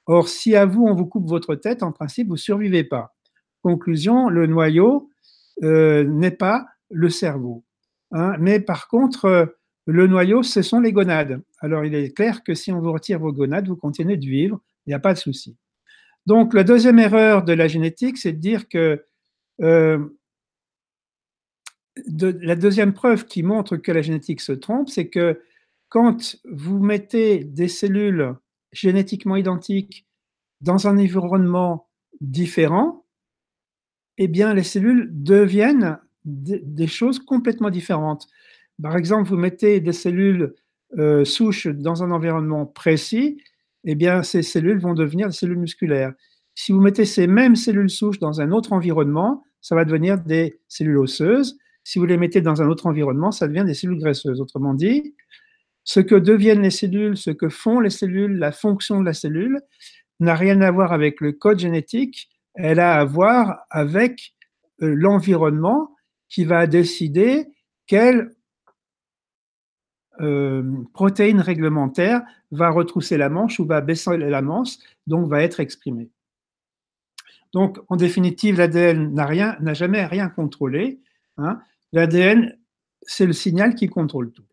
Or, si à vous on vous coupe votre tête, en principe vous survivez pas. Conclusion, le noyau euh, n'est pas le cerveau. Hein. mais par contre, euh, le noyau, ce sont les gonades. Alors, il est clair que si on vous retire vos gonades, vous continuez de vivre, il n'y a pas de souci. Donc, la deuxième erreur de la génétique, c'est de dire que euh, la deuxième preuve qui montre que la génétique se trompe, c'est que quand vous mettez des cellules génétiquement identiques dans un environnement différent, eh bien, les cellules deviennent des choses complètement différentes. Par exemple, vous mettez des cellules euh, souches dans un environnement précis, eh bien, ces cellules vont devenir des cellules musculaires. Si vous mettez ces mêmes cellules souches dans un autre environnement, ça va devenir des cellules osseuses. Si vous les mettez dans un autre environnement, ça devient des cellules graisseuses. Autrement dit, ce que deviennent les cellules, ce que font les cellules, la fonction de la cellule, n'a rien à voir avec le code génétique, elle a à voir avec euh, l'environnement qui va décider quelle euh, protéine réglementaire va retrousser la manche ou va baisser la manche, donc va être exprimée. Donc, en définitive, l'ADN n'a jamais rien contrôlé. Hein. L'ADN, c'est le signal qui contrôle tout.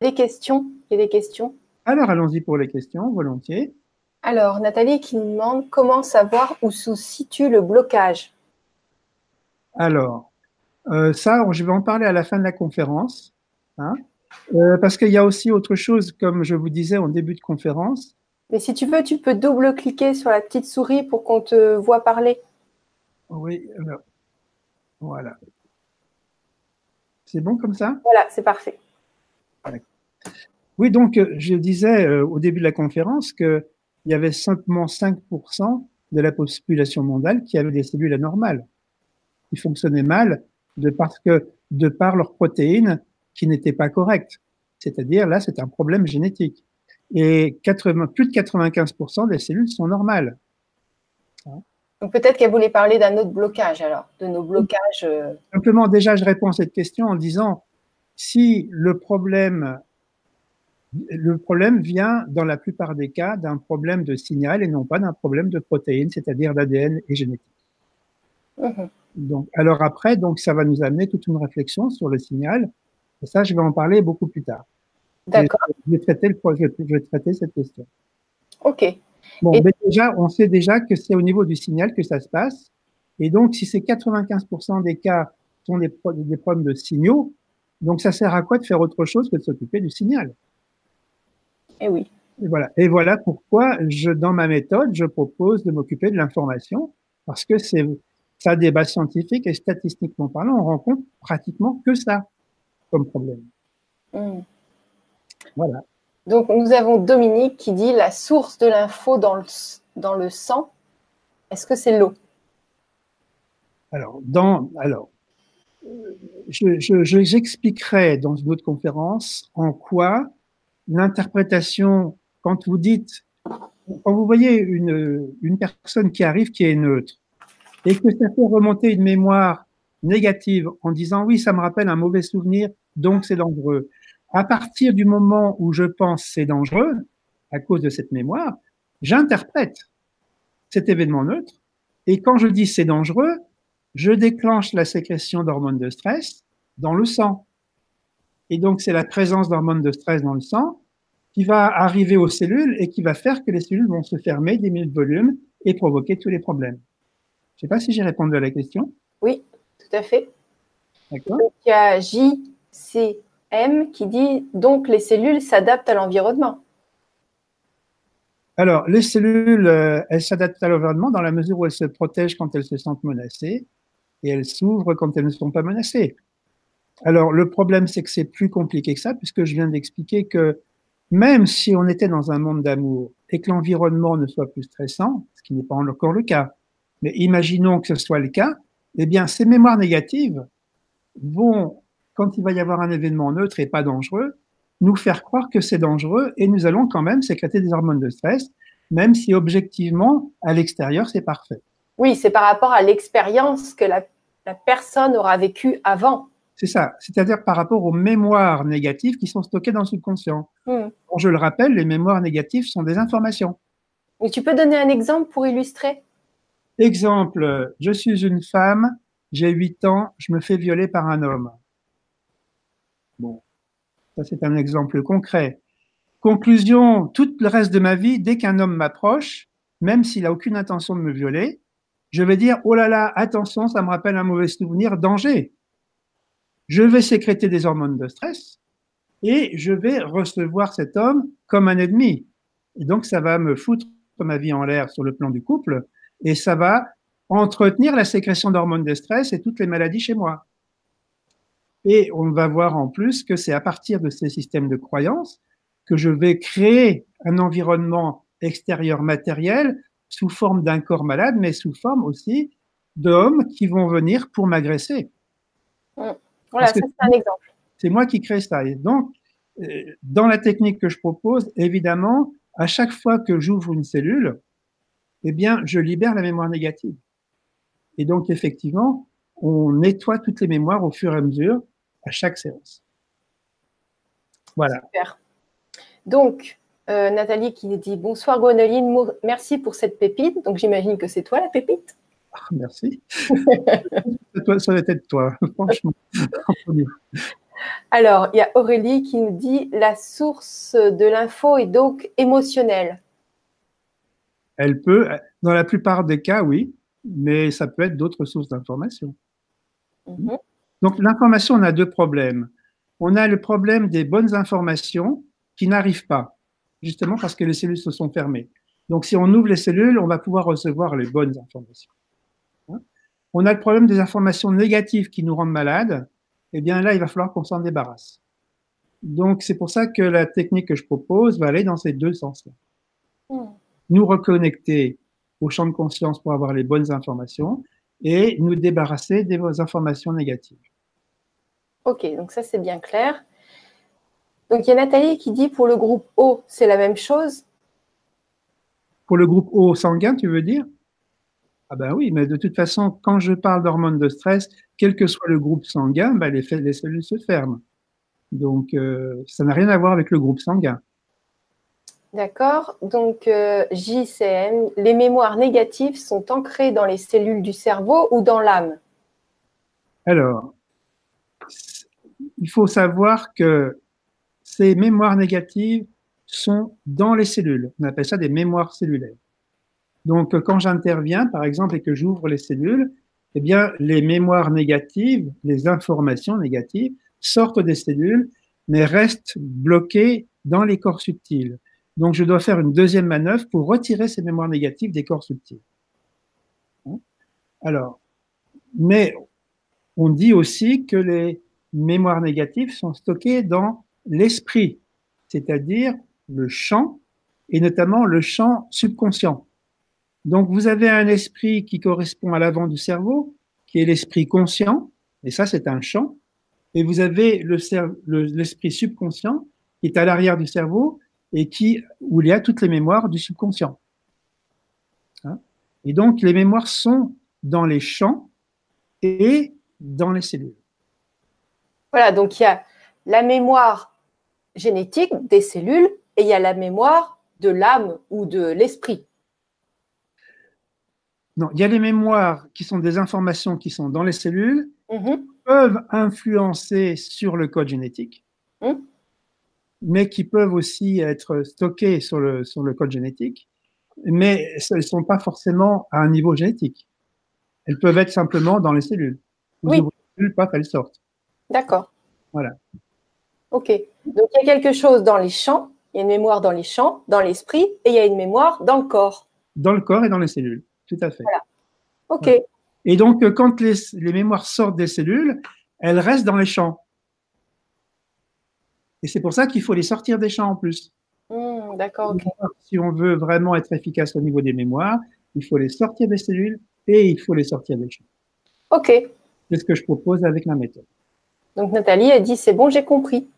Des questions? Il y a des questions? Alors, allons-y pour les questions, volontiers. Alors, Nathalie qui nous demande comment savoir où se situe le blocage. Alors, euh, ça, je vais en parler à la fin de la conférence, hein. euh, parce qu'il y a aussi autre chose, comme je vous disais en début de conférence. Mais si tu veux, tu peux double-cliquer sur la petite souris pour qu'on te voit parler. Oui, alors, voilà. C'est bon comme ça? Voilà, c'est parfait. Oui, donc euh, je disais euh, au début de la conférence qu'il y avait simplement 5% de la population mondiale qui avait des cellules anormales, qui fonctionnaient mal de parce que de par leurs protéines qui n'étaient pas correctes. C'est-à-dire là, c'est un problème génétique. Et 80, plus de 95% des cellules sont normales. Donc peut-être qu'elle voulait parler d'un autre blocage alors, de nos blocages. Euh. Simplement, déjà, je réponds à cette question en disant si le problème Le problème vient, dans la plupart des cas, d'un problème de signal et non pas d'un problème de protéines, c'est-à-dire d'ADN et génétique. Mhm. Donc, alors après, donc ça va nous amener toute une réflexion sur le signal. Et ça, je vais en parler beaucoup plus tard. D'accord. Je, vais traiter le, je vais traiter cette question. Ok. Bon, mais déjà, on sait déjà que c'est au niveau du signal que ça se passe. Et donc, si c'est 95% des cas sont des, des problèmes de signaux, donc ça sert à quoi de faire autre chose que de s'occuper du signal? Et eh oui. Et voilà. Et voilà pourquoi je, dans ma méthode, je propose de m'occuper de l'information parce que c'est ça des bases scientifiques et statistiquement parlant, on rencontre pratiquement que ça comme problème. Hmm. Voilà. Donc, nous avons Dominique qui dit la source de l'info dans le, dans le sang, est-ce que c'est l'eau? Alors, dans, alors j'expliquerai je, dans une autre conférence en quoi l'interprétation, quand vous dites, quand vous voyez une, une personne qui arrive qui est neutre et que ça fait remonter une mémoire négative en disant oui, ça me rappelle un mauvais souvenir, donc c'est dangereux à partir du moment où je pense c'est dangereux, à cause de cette mémoire, j'interprète cet événement neutre. Et quand je dis c'est dangereux, je déclenche la sécrétion d'hormones de stress dans le sang. Et donc, c'est la présence d'hormones de stress dans le sang qui va arriver aux cellules et qui va faire que les cellules vont se fermer, diminuer de volume et provoquer tous les problèmes. Je ne sais pas si j'ai répondu à la question. Oui, tout à fait. D'accord. Il y a C. M qui dit donc les cellules s'adaptent à l'environnement. Alors, les cellules, euh, elles s'adaptent à l'environnement dans la mesure où elles se protègent quand elles se sentent menacées et elles s'ouvrent quand elles ne sont pas menacées. Alors, le problème, c'est que c'est plus compliqué que ça, puisque je viens d'expliquer que même si on était dans un monde d'amour et que l'environnement ne soit plus stressant, ce qui n'est pas encore le cas, mais imaginons que ce soit le cas, eh bien, ces mémoires négatives vont quand il va y avoir un événement neutre et pas dangereux, nous faire croire que c'est dangereux et nous allons quand même sécréter des hormones de stress, même si objectivement, à l'extérieur, c'est parfait. Oui, c'est par rapport à l'expérience que la, personne aura vécue avant. C'est ça, c'est-à-dire par rapport aux mémoires négatives qui sont stockées dans le subconscient. Hmm. Je le rappelle, les mémoires négatives sont des informations. Mais tu peux donner un exemple pour illustrer? Exemple, je suis une femme, j'ai 8 ans, je me fais violer par un homme. Ça c'est un exemple concret. Conclusion, tout le reste de ma vie, dès qu'un homme m'approche, même s'il a aucune intention de me violer, je vais dire, oh là là, attention, ça me rappelle un mauvais souvenir, danger. Je vais sécréter des hormones de stress et je vais recevoir cet homme comme un ennemi. Et donc, ça va me foutre ma vie en l'air sur le plan du couple et ça va entretenir la sécrétion d'hormones de stress et toutes les maladies chez moi. Et on va voir en plus que c'est à partir de ces systèmes de croyances que je vais créer un environnement extérieur matériel sous forme d'un corps malade, mais sous forme aussi d'hommes qui vont venir pour m'agresser. Mmh. Voilà, c'est un exemple. C'est moi qui crée ça. Et donc, euh, dans la technique que je propose, évidemment, à chaque fois que j'ouvre une cellule, eh bien, je libère la mémoire négative. Et donc, effectivement, on nettoie toutes les mémoires au fur et à mesure à chaque séance. Voilà. Super. Donc, euh, Nathalie qui dit bonsoir Gwenoline, merci pour cette pépite. Donc j'imagine que c'est toi la pépite. Ah, merci. [LAUGHS] ça va être toi, [LAUGHS] franchement. Alors, il y a Aurélie qui nous dit la source de l'info est donc émotionnelle. Elle peut, dans la plupart des cas, oui, mais ça peut être d'autres sources d'information. Mhm. Donc l'information, on a deux problèmes. On a le problème des bonnes informations qui n'arrivent pas, justement parce que les cellules se sont fermées. Donc si on ouvre les cellules, on va pouvoir recevoir les bonnes informations. Hein? On a le problème des informations négatives qui nous rendent malades. Eh bien là, il va falloir qu'on s'en débarrasse. Donc c'est pour ça que la technique que je propose va aller dans ces deux sens-là. Hmm. Nous reconnecter au champ de conscience pour avoir les bonnes informations et nous débarrasser des informations négatives. Ok, donc ça c'est bien clair. Donc il y a Nathalie qui dit pour le groupe O, c'est la même chose Pour le groupe O sanguin, tu veux dire? Ah ben oui, mais de toute façon, quand je parle d'hormones de stress, quel que soit le groupe sanguin, ben les, les cellules se ferment. Donc, euh, ça n'a rien à voir avec le groupe sanguin. D'accord. Donc, euh, JCM, les mémoires négatives sont ancrées dans les cellules du cerveau ou dans l'âme? Alors, il faut savoir que ces mémoires négatives sont dans les cellules. On appelle ça des mémoires cellulaires. Donc, quand j'interviens, par exemple, et que j'ouvre les cellules, eh bien, les mémoires négatives, les informations négatives sortent des cellules, mais restent bloquées dans les corps subtils. Donc, je dois faire une deuxième manœuvre pour retirer ces mémoires négatives des corps subtils. Alors, mais on dit aussi que les mémoires négatives sont stockées dans l'esprit, c'est-à-dire le champ, et notamment le champ subconscient. Donc, vous avez un esprit qui correspond à l'avant du cerveau, qui est l'esprit conscient, et ça, c'est un champ. Et vous avez l'esprit le, subconscient, qui est à l'arrière du cerveau, et qui, où il y a toutes les mémoires du subconscient. Hein? Et donc, les mémoires sont dans les champs et dans les cellules. Voilà, donc il y a la mémoire génétique des cellules et il y a la mémoire de l'âme ou de l'esprit. Non, il y a les mémoires qui sont des informations qui sont dans les cellules, mm-hmm. qui peuvent influencer sur le code génétique, mm. mais qui peuvent aussi être stockées sur le, sur le code génétique, mais elles ne sont pas forcément à un niveau génétique. Elles peuvent être simplement dans les cellules. Vous oui. les cellules, paf, elles sortent. D'accord. Voilà. Ok. Donc il y a quelque chose dans les champs, il y a une mémoire dans les champs, dans l'esprit, et il y a une mémoire dans le corps. Dans le corps et dans les cellules, tout à fait. Voilà. Ok. Et donc, euh, quand les, mémoires sortent des cellules, elles restent dans les champs. Et c'est pour ça qu'il faut les sortir des champs en plus. Hmm, d'accord. ok. Si on veut vraiment être efficace au niveau des mémoires, il faut les sortir des cellules et il faut les sortir des champs. Ok. C'est ce que je propose avec la méthode. Donc Nathalie a dit c'est bon, j'ai compris.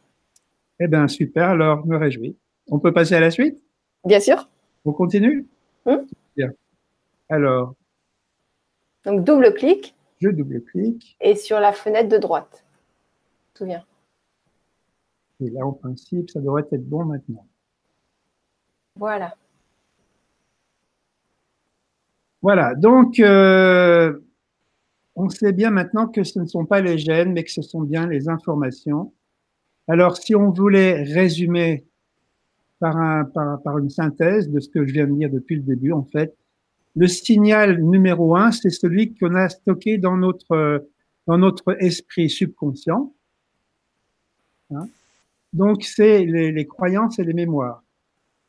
Eh bien, super, alors me réjouis. On peut passer à la suite? Bien sûr. On continue? Hum? Bien. Alors. Donc double clic. Je double clic. Et sur la fenêtre de droite. Souviens. Et là, en principe, ça devrait être bon maintenant. Voilà. Voilà, donc euh, on sait bien maintenant que ce ne sont pas les gènes, mais que ce sont bien les informations. Alors, si on voulait résumer par, un, par, une synthèse de ce que je viens de dire depuis le début, en fait, le signal numéro un, c'est celui qu'on a stocké dans notre, dans notre esprit subconscient. Hein? Donc, c'est les, croyances et les mémoires.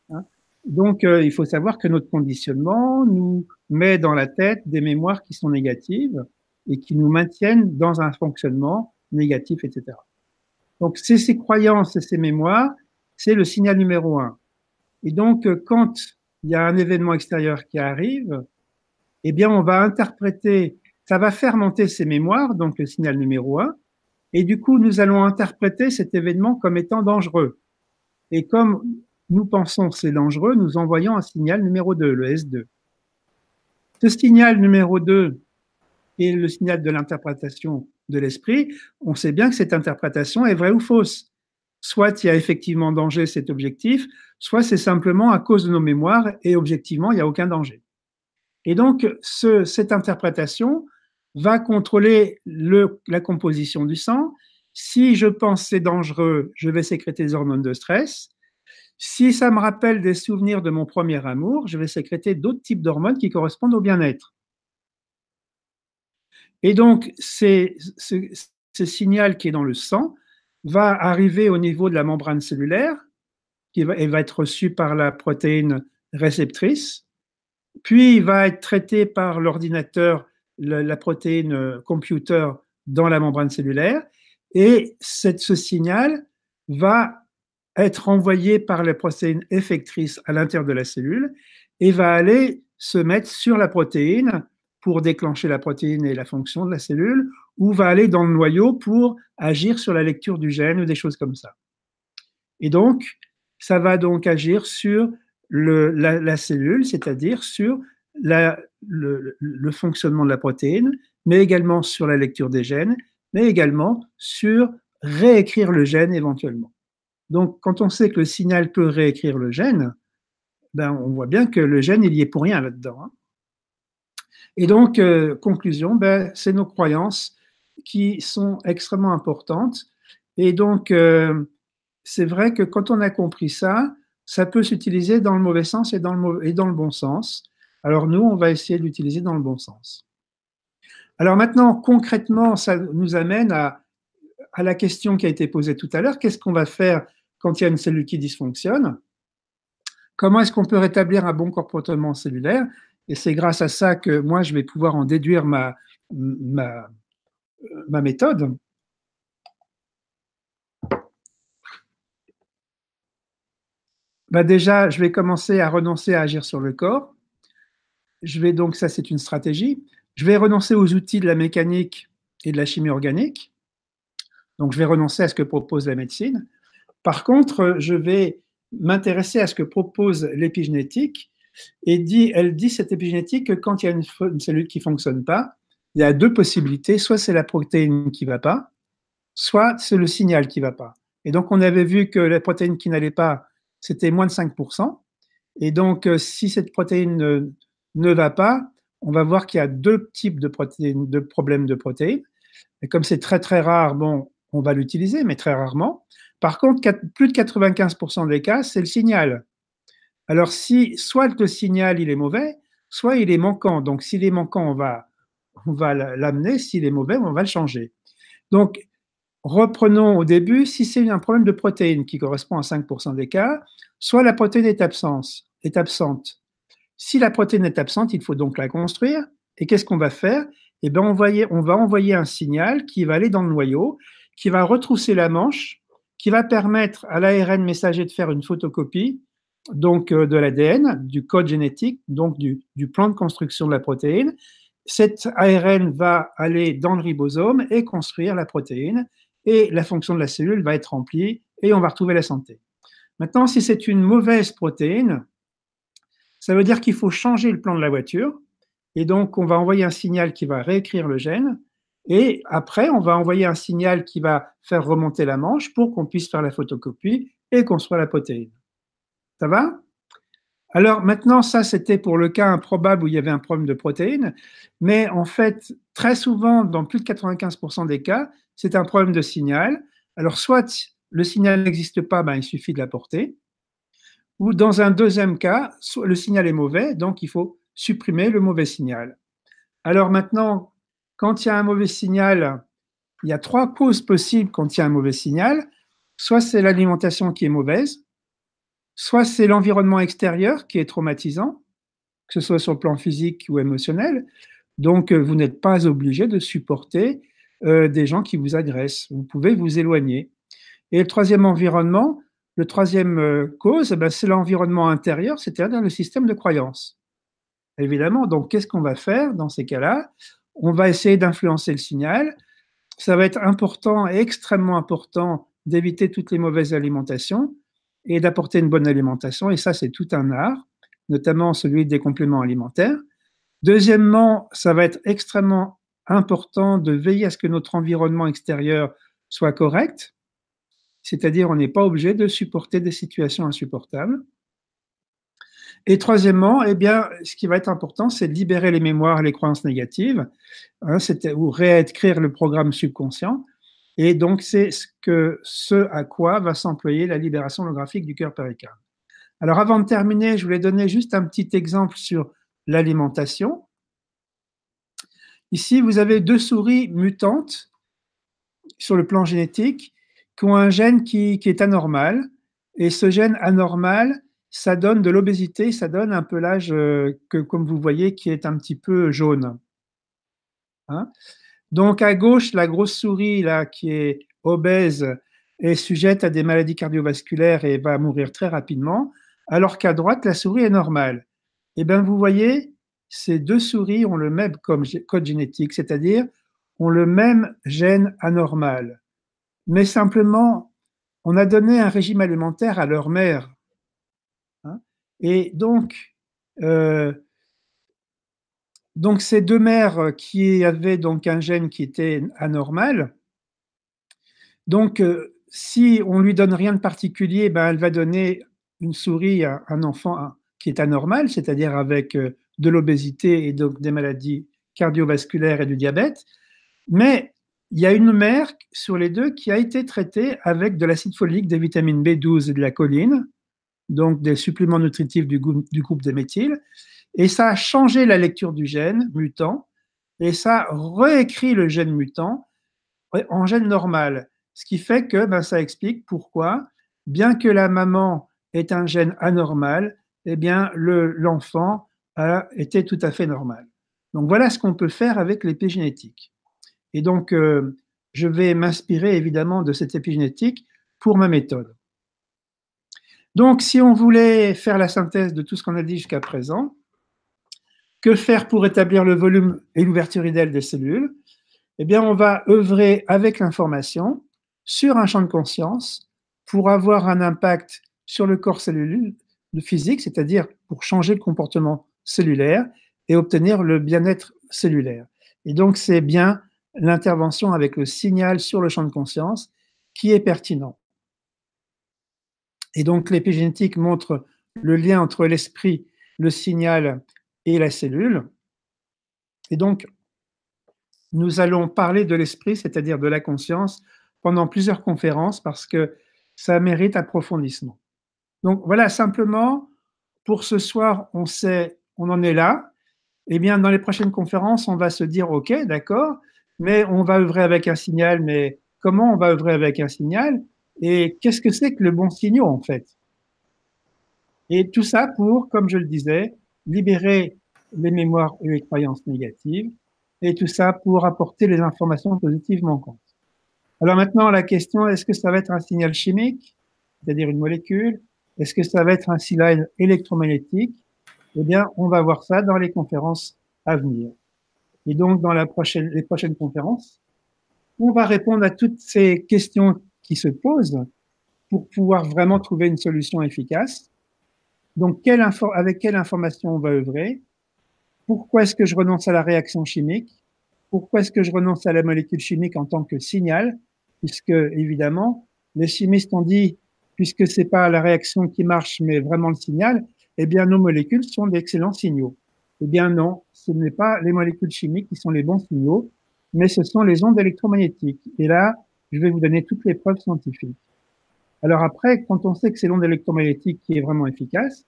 Hein? Donc, euh, il faut savoir que notre conditionnement nous met dans la tête des mémoires qui sont négatives et qui nous maintiennent dans un fonctionnement négatif, etc. Donc, c'est ces croyances et ces mémoires, c'est le signal numéro un. Et donc, quand il y a un événement extérieur qui arrive, eh bien, on va interpréter, ça va faire monter ces mémoires, donc le signal numéro un, et du coup, nous allons interpréter cet événement comme étant dangereux. Et comme nous pensons c'est dangereux, nous envoyons un signal numéro 2, le S2. Ce signal numéro 2, et le signal de l'interprétation de l'esprit, on sait bien que cette interprétation est vraie ou fausse. Soit il y a effectivement danger, cet objectif, soit c'est simplement à cause de nos mémoires et objectivement, il n'y a aucun danger. Et donc, ce, cette interprétation va contrôler le, la composition du sang. Si je pense c'est dangereux, je vais sécréter des hormones de stress. Si ça me rappelle des souvenirs de mon premier amour, je vais sécréter d'autres types d'hormones qui correspondent au bien-être. Et donc, ce, signal qui est dans le sang va arriver au niveau de la membrane cellulaire, et va être reçu par la protéine réceptrice, puis va être traité par l'ordinateur, la, protéine computer dans la membrane cellulaire, et ce signal va être envoyé par les protéines effectrices à l'intérieur de la cellule et va aller se mettre sur la protéine pour déclencher la protéine et la fonction de la cellule, ou va aller dans le noyau pour agir sur la lecture du gène ou des choses comme ça. Et donc, ça va donc agir sur la, cellule, c'est-à-dire sur le, fonctionnement de la protéine, mais également sur la lecture des gènes, mais également sur réécrire le gène éventuellement. Donc, quand on sait que le signal peut réécrire le gène, ben, on voit bien que le gène, il y est pour rien là-dedans. Hein. Et donc, euh, conclusion, ben, c'est nos croyances qui sont extrêmement importantes. Et donc, euh, c'est vrai que quand on a compris ça, ça peut s'utiliser dans le mauvais sens et dans le, bon sens. Alors nous, on va essayer de l'utiliser dans le bon sens. Alors maintenant, concrètement, ça nous amène à la question qui a été posée tout à l'heure. Qu'est-ce qu'on va faire quand il y a une cellule qui dysfonctionne? Comment est-ce qu'on peut rétablir un bon comportement cellulaire? Et c'est grâce à ça que moi, je vais pouvoir en déduire ma, ma, ma méthode. Bah déjà, je vais commencer à renoncer à agir sur le corps. Je vais donc, ça c'est une stratégie. Je vais renoncer aux outils de la mécanique et de la chimie organique. Donc, je vais renoncer à ce que propose la médecine. Par contre, je vais m'intéresser à ce que propose l'épigénétique. Et elle dit, cette épigénétique, que quand il y a une, cellule qui ne fonctionne pas, il y a deux possibilités. Soit c'est la protéine qui ne va pas, soit c'est le signal qui ne va pas. Et donc, on avait vu que la protéine qui n'allait pas, c'était moins de 5%. Et donc, euh, si cette protéine ne, va pas, on va voir qu'il y a deux types de problèmes de protéines. Et comme c'est très très rare, bon, on va l'utiliser, mais très rarement. Par contre, plus de 95% des cas, c'est le signal. Alors, si soit le signal est mauvais, soit il est manquant. Donc, s'il est manquant, on va, on l'amener. S'il est mauvais, on va le changer. Donc, reprenons au début. Si c'est un problème de protéine qui correspond à 5% des cas, soit la protéine est, absente, est absente. Si la protéine est absente, il faut donc la construire. Et qu'est-ce qu'on va faire? Eh bien, on va envoyer un signal qui va aller dans le noyau qui va retrousser la manche, qui va permettre à l'ARN messager de faire une photocopie donc euh, de l'ADN, du code génétique, donc du, plan de construction de la protéine. Cet ARN va aller dans le ribosome et construire la protéine, et la fonction de la cellule va être remplie, et on va retrouver la santé. Maintenant, si c'est une mauvaise protéine, ça veut dire qu'il faut changer le plan de la voiture, et donc on va envoyer un signal qui va réécrire le gène, et après, on va envoyer un signal qui va faire remonter la manche pour qu'on puisse faire la photocopie et construire la protéine. Ça va? Alors maintenant, ça c'était pour le cas improbable où il y avait un problème de protéine, mais en fait, très souvent, dans plus de 95% des cas, c'est un problème de signal. Alors soit le signal n'existe pas, ben, il suffit de l'apporter, ou dans un deuxième cas, le signal est mauvais, donc il faut supprimer le mauvais signal. Alors maintenant, quand il y a un mauvais signal, il y a trois causes possibles quand il y a un mauvais signal. Soit c'est l'alimentation qui est mauvaise, soit c'est l'environnement extérieur qui est traumatisant, que ce soit sur le plan physique ou émotionnel. Donc, euh, vous n'êtes pas obligé de supporter euh, des gens qui vous agressent. Vous pouvez vous éloigner. Et le troisième environnement, le troisième euh, cause, eh ben, c'est l'environnement intérieur, c'est-à-dire le système de croyance. Évidemment, donc qu'est-ce qu'on va faire dans ces cas-là? On va essayer d'influencer le signal. Ça va être important et extrêmement important d'éviter toutes les mauvaises alimentations et d'apporter une bonne alimentation. Et ça, c'est tout un art, notamment celui des compléments alimentaires. Deuxièmement, ça va être extrêmement important de veiller à ce que notre environnement extérieur soit correct, c'est-à-dire on n'est pas obligé de supporter des situations insupportables. Et troisièmement, eh bien, ce qui va être important, c'est de libérer les mémoires et les croyances négatives, hein, ou réécrire le programme subconscient. Et donc, c'est ce, à quoi va s'employer la libération holographique du cœur péricarde. Alors, avant de terminer, je voulais donner juste un petit exemple sur l'alimentation. Ici, vous avez deux souris mutantes sur le plan génétique qui ont un gène qui, qui est anormal. Et ce gène anormal, ça donne de l'obésité, ça donne un pelage euh, que, comme vous voyez, qui est un petit peu jaune. Hein? Donc à gauche, la grosse souris là qui est obèse est sujette à des maladies cardiovasculaires et va mourir très rapidement, alors qu'à droite, la souris est normale. Eh bien, vous voyez, ces deux souris ont le même code génétique, c'est-à-dire ont le même gène anormal. Mais simplement, on a donné un régime alimentaire à leur mère et donc, euh, donc ces deux mères qui avaient donc un gène qui était anormal, Donc, euh, si on lui donne rien de particulier, ben, elle va donner une souris à un enfant qui est anormal, c'est-à-dire avec euh, de l'obésité et donc des maladies cardiovasculaires et du diabète. Mais il y a une mère sur les deux qui a été traitée avec de l'acide folique, des vitamines B12 et de la choline, donc des suppléments nutritifs du, du groupe des méthyles. Et ça a changé la lecture du gène mutant et ça réécrit le gène mutant en gène normal. Ce qui fait que ben, ça explique pourquoi, bien que la maman ait un gène anormal, eh bien l'enfant a été tout à fait normal. Donc voilà ce qu'on peut faire avec l'épigénétique. Et donc, euh, je vais m'inspirer évidemment de cette épigénétique pour ma méthode. Donc, si on voulait faire la synthèse de tout ce qu'on a dit jusqu'à présent, que faire pour établir le volume et l'ouverture idéale des cellules? Eh bien, on va œuvrer avec l'information sur un champ de conscience pour avoir un impact sur le corps cellulaire, physique, c'est-à-dire pour changer le comportement cellulaire et obtenir le bien-être cellulaire. Et donc, c'est bien l'intervention avec le signal sur le champ de conscience qui est pertinent. Et donc, l'épigénétique montre le lien entre l'esprit, le signal et la cellule. Et donc, nous allons parler de l'esprit, c'est-à-dire de la conscience, pendant plusieurs conférences parce que ça mérite approfondissement. Donc voilà, simplement, pour ce soir, on sait, on en est là. Eh bien, dans les prochaines conférences, on va se dire, OK, d'accord, mais on va œuvrer avec un signal, mais comment on va œuvrer avec un signal Et qu'est-ce que c'est que le bon signal, en fait? Et tout ça pour, comme je le disais, libérer les mémoires et les croyances négatives, et tout ça pour apporter les informations positives manquantes. Alors maintenant, la question, est-ce que ça va être un signal chimique, c'est-à-dire une molécule? Est-ce que ça va être un signal électromagnétique? Eh bien, on va voir ça dans les conférences à venir. Et donc, dans la prochaine, les prochaines conférences, on va répondre à toutes ces questions qui se posent pour pouvoir vraiment trouver une solution efficace. Donc, avec quelle information on va œuvrer? Pourquoi est-ce que je renonce à la réaction chimique? Pourquoi est-ce que je renonce à la molécule chimique en tant que signal? Puisque, évidemment, les chimistes ont dit, puisque c'est pas la réaction qui marche, mais vraiment le signal, eh bien, nos molécules sont d'excellents signaux. Eh bien non, ce n'est pas les molécules chimiques qui sont les bons signaux, mais ce sont les ondes électromagnétiques. Et là, je vais vous donner toutes les preuves scientifiques. Alors après, quand on sait que c'est l'onde électromagnétique qui est vraiment efficace,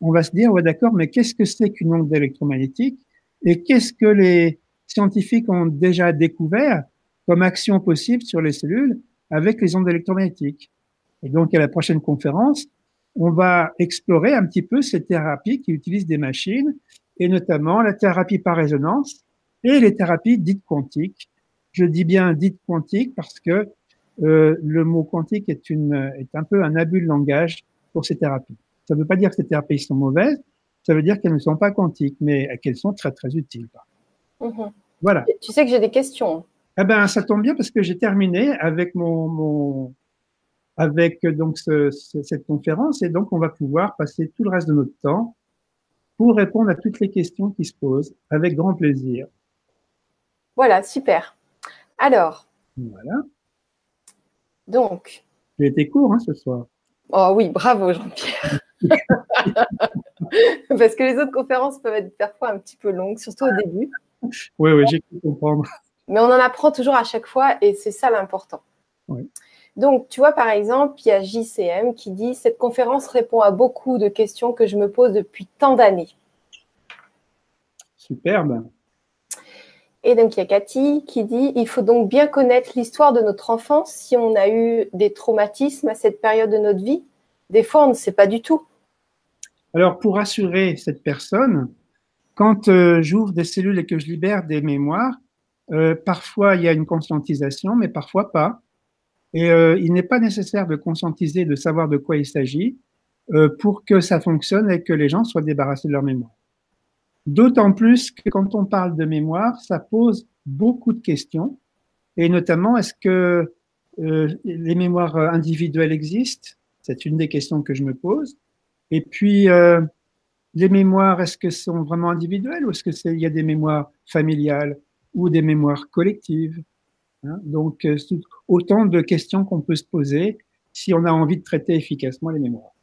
on va se dire, ouais d'accord, mais qu'est-ce que c'est qu'une onde électromagnétique et qu'est-ce que les scientifiques ont déjà découvert comme action possible sur les cellules avec les ondes électromagnétiques? Et donc, à la prochaine conférence, on va explorer un petit peu ces thérapies qui utilisent des machines et notamment la thérapie par résonance et les thérapies dites quantiques. Je dis bien dites quantiques parce que euh, le mot quantique est, une, est un peu un abus de langage pour ces thérapies. Ça ne veut pas dire que ces thérapies sont mauvaises, ça veut dire qu'elles ne sont pas quantiques, mais qu'elles sont très très utiles. Mhm. Voilà. Tu sais que j'ai des questions. Eh ben, ça tombe bien parce que j'ai terminé avec mon, mon avec donc ce, cette conférence et donc on va pouvoir passer tout le reste de notre temps pour répondre à toutes les questions qui se posent avec grand plaisir. Voilà, super. Alors. Voilà. Donc. J'ai été court hein, ce soir. Oh oui, bravo Jean-Pierre. [LAUGHS] Parce que les autres conférences peuvent être parfois un petit peu longues, surtout au début. Oui, oui, j'ai pu comprendre. Mais on en apprend toujours à chaque fois et c'est ça l'important. Oui. Donc, tu vois, par exemple, il y a JCM qui dit Cette conférence répond à beaucoup de questions que je me pose depuis tant d'années. Superbe. Et donc, il y a Cathy qui dit Il faut donc bien connaître l'histoire de notre enfance si on a eu des traumatismes à cette période de notre vie. Des fois, on ne sait pas du tout. Alors, pour rassurer cette personne, quand euh, j'ouvre des cellules et que je libère des mémoires, euh, parfois il y a une conscientisation, mais parfois pas. Et euh, il n'est pas nécessaire de conscientiser, de savoir de quoi il s'agit pour que ça fonctionne et que les gens soient débarrassés de leur mémoire. D'autant plus que quand on parle de mémoire, ça pose beaucoup de questions. Et notamment, est-ce que euh, les mémoires individuelles existent? C'est une des questions que je me pose. Et puis, euh, les mémoires, est-ce que sont vraiment individuelles ou est-ce qu'il y a des mémoires familiales ou des mémoires collectives Hein? Donc, euh, autant de questions qu'on peut se poser si on a envie de traiter efficacement les mémoires.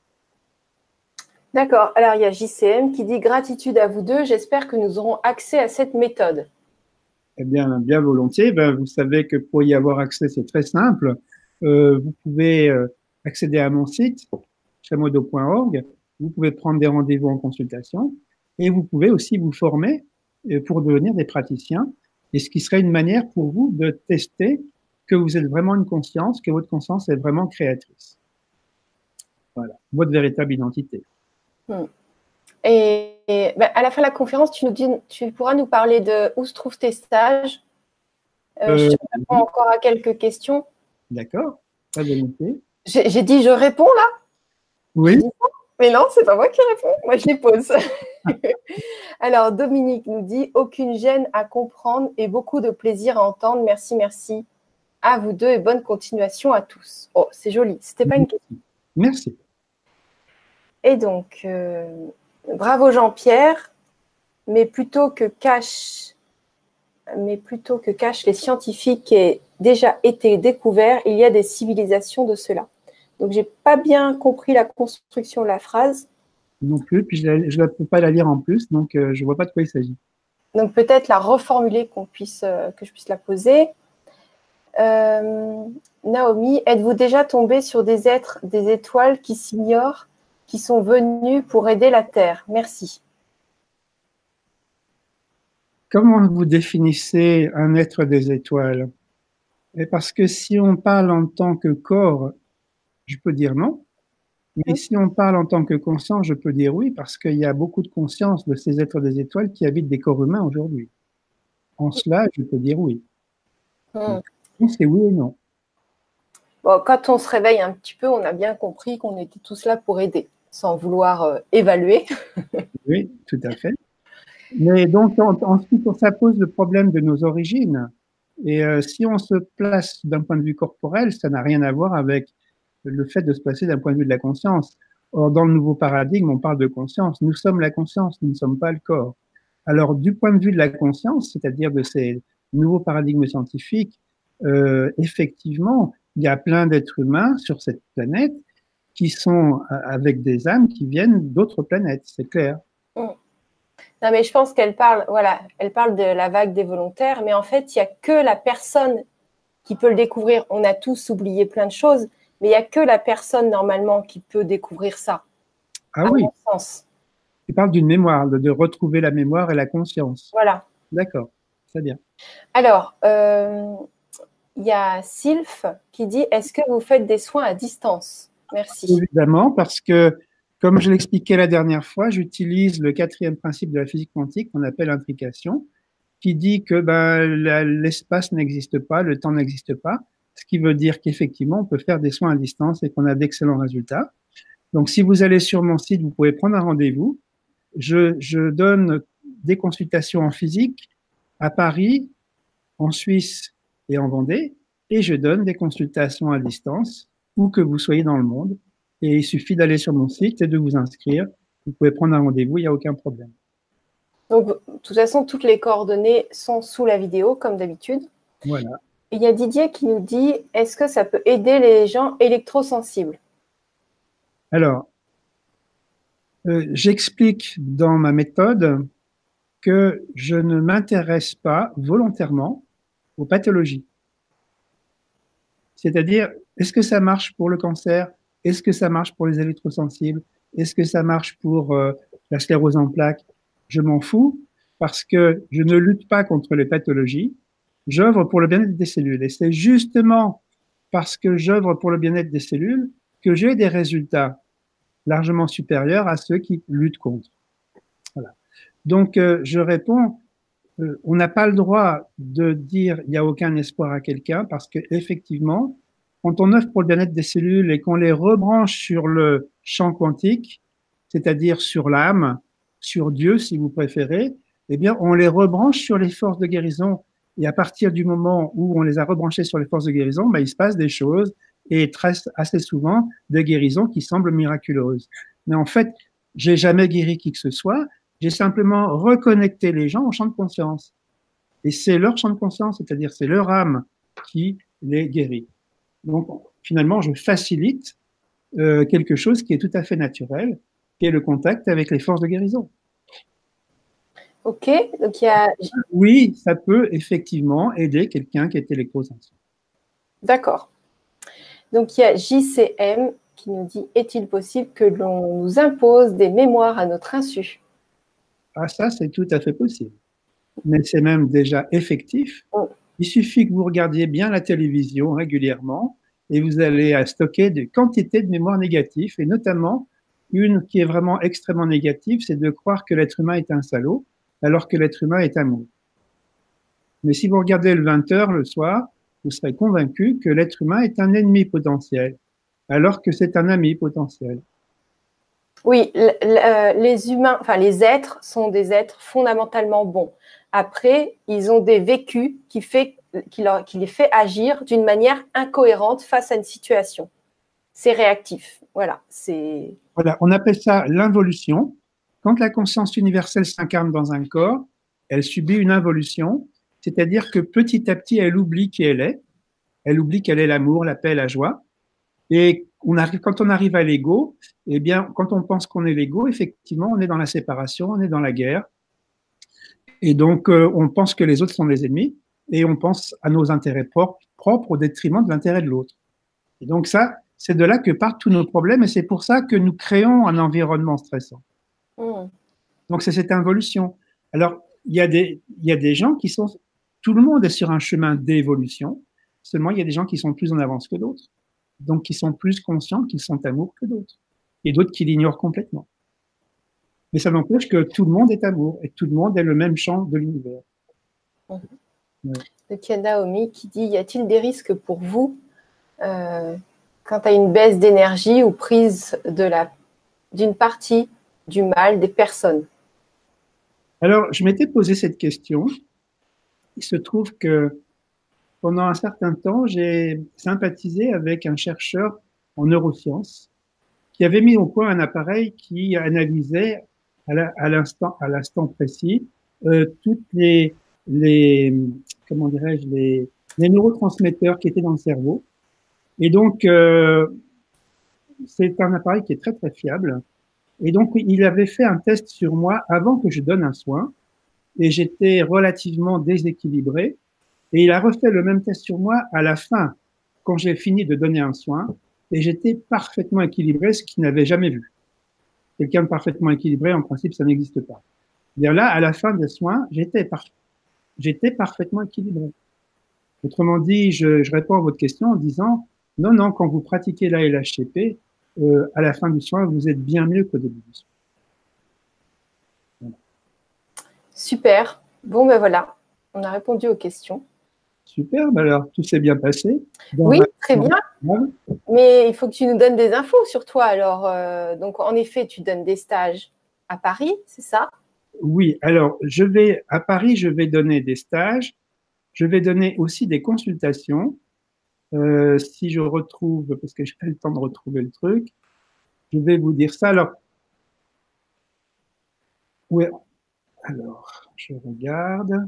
D'accord. Alors, il y a JCM qui dit gratitude à vous deux. J'espère que nous aurons accès à cette méthode. Eh bien, bien volontiers. Ben, vous savez que pour y avoir accès, c'est très simple. Euh, vous pouvez euh, accéder à mon site, chamodo.org. Vous pouvez prendre des rendez-vous en consultation et vous pouvez aussi vous former euh, pour devenir des praticiens. Et ce qui serait une manière pour vous de tester que vous êtes vraiment une conscience, que votre conscience est vraiment créatrice. Voilà, votre véritable identité. Hmm. Et, ben, à la fin de la conférence, tu, nous dis, tu pourras nous parler de où se trouvent tes stages. Euh, je euh, réponds encore à quelques questions. D'accord, très bien J'ai dit je réponds là Oui. Mais non, c'est pas moi qui réponds, moi je les pose. [LAUGHS] Alors, Dominique nous dit aucune gêne à comprendre et beaucoup de plaisir à entendre. Merci, merci à vous deux et bonne continuation à tous. Oh, c'est joli. C'était pas une question. Merci. Et donc, euh, bravo Jean-Pierre, mais plutôt que cache, mais plutôt que cache les scientifiques qui déjà été découverts, il y a des civilisations de cela. Donc, j'ai pas bien compris la construction de la phrase. Non plus, puis je ne peux pas la lire en plus, donc euh, je ne vois pas de quoi il s'agit. Donc, peut-être la reformuler, qu'on puisse, euh, que je puisse la poser. Naomi, êtes-vous déjà tombé sur des êtres, des étoiles qui s'ignorent? Qui sont venus pour aider la Terre. Merci. Comment vous définissez un être des étoiles? Et Parce que si on parle en tant que corps, je peux dire non. Mais si on parle en tant que conscience, je peux dire oui, parce qu'il y a beaucoup de conscience de ces êtres des étoiles qui habitent des corps humains aujourd'hui. En cela, je peux dire oui. Hmm. C'est oui et non. Bon, quand on se réveille un petit peu, on a bien compris qu'on était tous là pour aider sans vouloir euh, évaluer. [LAUGHS] oui, tout à fait. Mais donc, ensuite, ça pose le problème de nos origines. Et euh, si on se place d'un point de vue corporel, ça n'a rien à voir avec le fait de se placer d'un point de vue de la conscience. Or, dans le nouveau paradigme, on parle de conscience. Nous sommes la conscience, nous ne sommes pas le corps. Alors, du point de vue de la conscience, c'est-à-dire de ces nouveaux paradigmes scientifiques, euh, effectivement, il y a plein d'êtres humains sur cette planète qui sont euh, avec des âmes qui viennent d'autres planètes, c'est clair. Mm. Non, mais je pense qu'elle parle, voilà, elle parle de la vague des volontaires, mais en fait, il n'y a que la personne qui peut le découvrir. On a tous oublié plein de choses, mais il n'y a que la personne normalement qui peut découvrir ça. Ah oui. Sens. Tu parles d'une mémoire, de, retrouver la mémoire et la conscience. Voilà. D'accord, très bien. Alors, euh, il y a Sylph qui dit Est-ce que vous faites des soins à distance? Évidemment, parce que, comme je l'expliquais la dernière fois, j'utilise le quatrième principe de la physique quantique qu'on appelle l'intrication, qui dit que ben, l'espace n'existe pas, le temps n'existe pas, ce qui veut dire qu'effectivement, on peut faire des soins à distance et qu'on a d'excellents résultats. Donc, si vous allez sur mon site, vous pouvez prendre un rendez-vous. Je donne des consultations en physique à Paris, en Suisse et en Vendée, et je donne des consultations à distance où que vous soyez dans le monde. Et il suffit d'aller sur mon site et de vous inscrire. Vous pouvez prendre un rendez-vous, il n'y a aucun problème. Donc, de toute façon, toutes les coordonnées sont sous la vidéo, comme d'habitude. Voilà. Il y a Didier qui nous dit est-ce que ça peut aider les gens électrosensibles? Alors, euh, j'explique dans ma méthode que je ne m'intéresse pas volontairement aux pathologies. C'est-à-dire, est-ce que ça marche pour le cancer? Est-ce que ça marche pour les électrosensibles Est-ce que ça marche pour euh, la sclérose en plaques? Je m'en fous parce que je ne lutte pas contre les pathologies. J'œuvre pour le bien-être des cellules. Et c'est justement parce que j'œuvre pour le bien-être des cellules que j'ai des résultats largement supérieurs à ceux qui luttent contre. Voilà. Donc, euh, je réponds, euh, on n'a pas le droit de dire il n'y a aucun espoir à quelqu'un parce que effectivement, quand on œuvre pour le bien-être des cellules et qu'on les rebranche sur le champ quantique, c'est-à-dire sur l'âme, sur Dieu si vous préférez, eh bien, on les rebranche sur les forces de guérison. Et à partir du moment où on les a rebranchés sur les forces de guérison, ben, il se passe des choses et très, assez souvent des guérisons qui semblent miraculeuses. Mais en fait, j'ai jamais guéri qui que ce soit. J'ai simplement reconnecté les gens au champ de conscience. Et c'est leur champ de conscience, c'est-à-dire c'est leur âme qui les guérit. Donc, finalement, je facilite euh, quelque chose qui est tout à fait naturel, qui est le contact avec les forces de guérison. Ok, donc il y a. Oui, ça peut effectivement aider quelqu'un qui est électrosensible. D'accord. Donc il y a JCM qui nous dit Est-il possible que l'on nous impose des mémoires à notre insu? Ah, ça, c'est tout à fait possible. Mais c'est même déjà effectif. Oh. Il suffit que vous regardiez bien la télévision régulièrement et vous allez stocker des quantités de mémoire négatives et notamment une qui est vraiment extrêmement négative, c'est de croire que l'être humain est un salaud alors que l'être humain est amour. Mais si vous regardez le 20h le soir, vous serez convaincu que l'être humain est un ennemi potentiel alors que c'est un ami potentiel. Oui, euh, les humains, les êtres sont des êtres fondamentalement bons. Après, ils ont des vécus qui, les fait agir d'une manière incohérente face à une situation. C'est réactif. Voilà, c'est. Voilà, on appelle ça l'involution. Quand la conscience universelle s'incarne dans un corps, elle subit une involution, c'est-à-dire que petit à petit, elle oublie qui elle est. Elle oublie qu'elle est l'amour, la paix, la joie. Et quand on arrive à l'ego, eh bien, quand on pense qu'on est l'ego, effectivement, on est dans la séparation, on est dans la guerre. Et donc, euh, on pense que les autres sont les ennemis et on pense à nos intérêts propres, propres au détriment de l'intérêt de l'autre. Et donc, ça, c'est de là que partent tous nos problèmes et c'est pour ça que nous créons un environnement stressant. Mmh. Donc, c'est cette involution. Alors, il y, a des, il y a des gens qui sont. Tout le monde est sur un chemin d'évolution, seulement il y a des gens qui sont plus en avance que d'autres donc qui sont plus conscients qu'ils sont amour que d'autres, et d'autres qui l'ignorent complètement. Mais ça n'empêche que tout le monde est amour et tout le monde est le même champ de l'univers. Mmh. Ouais. Naomi qui dit Y a-t-il des risques pour vous euh, quant à une baisse d'énergie ou prise de la, d'une partie du mal des personnes? Alors, je m'étais posé cette question. Il se trouve que pendant un certain temps, j'ai sympathisé avec un chercheur en neurosciences qui avait mis au point un appareil qui analysait à l'instant à l'instant précis. Euh, toutes les les comment dirais-je les, les neurotransmetteurs qui étaient dans le cerveau. Et donc euh, c'est un appareil qui est très très fiable. Et donc il avait fait un test sur moi avant que je donne un soin. Et j'étais relativement déséquilibré. Et il a refait le même test sur moi à la fin, quand j'ai fini de donner un soin, et j'étais parfaitement équilibré, ce qu'il n'avait jamais vu. Quelqu'un de parfaitement équilibré, en principe, ça n'existe pas. Là, à la fin des soins, j'étais parfaitement équilibré. Autrement dit, je, je, réponds à votre question en disant non, non, quand vous pratiquez la LHCP, euh, à la fin du soin, vous êtes bien mieux qu'au début du soin. Super. Bon, ben voilà, on a répondu aux questions. Superbe, alors tout s'est bien passé. oui, très bien. Mais il faut que tu nous donnes des infos sur toi. Alors, euh, donc en effet, tu donnes des stages à Paris, c'est ça? Oui, alors je vais à Paris, je vais donner des stages. Je vais donner aussi des consultations. Euh, si je retrouve, parce que je n'ai pas le temps de retrouver le truc, je vais vous dire ça. Alors, oui, alors, je regarde.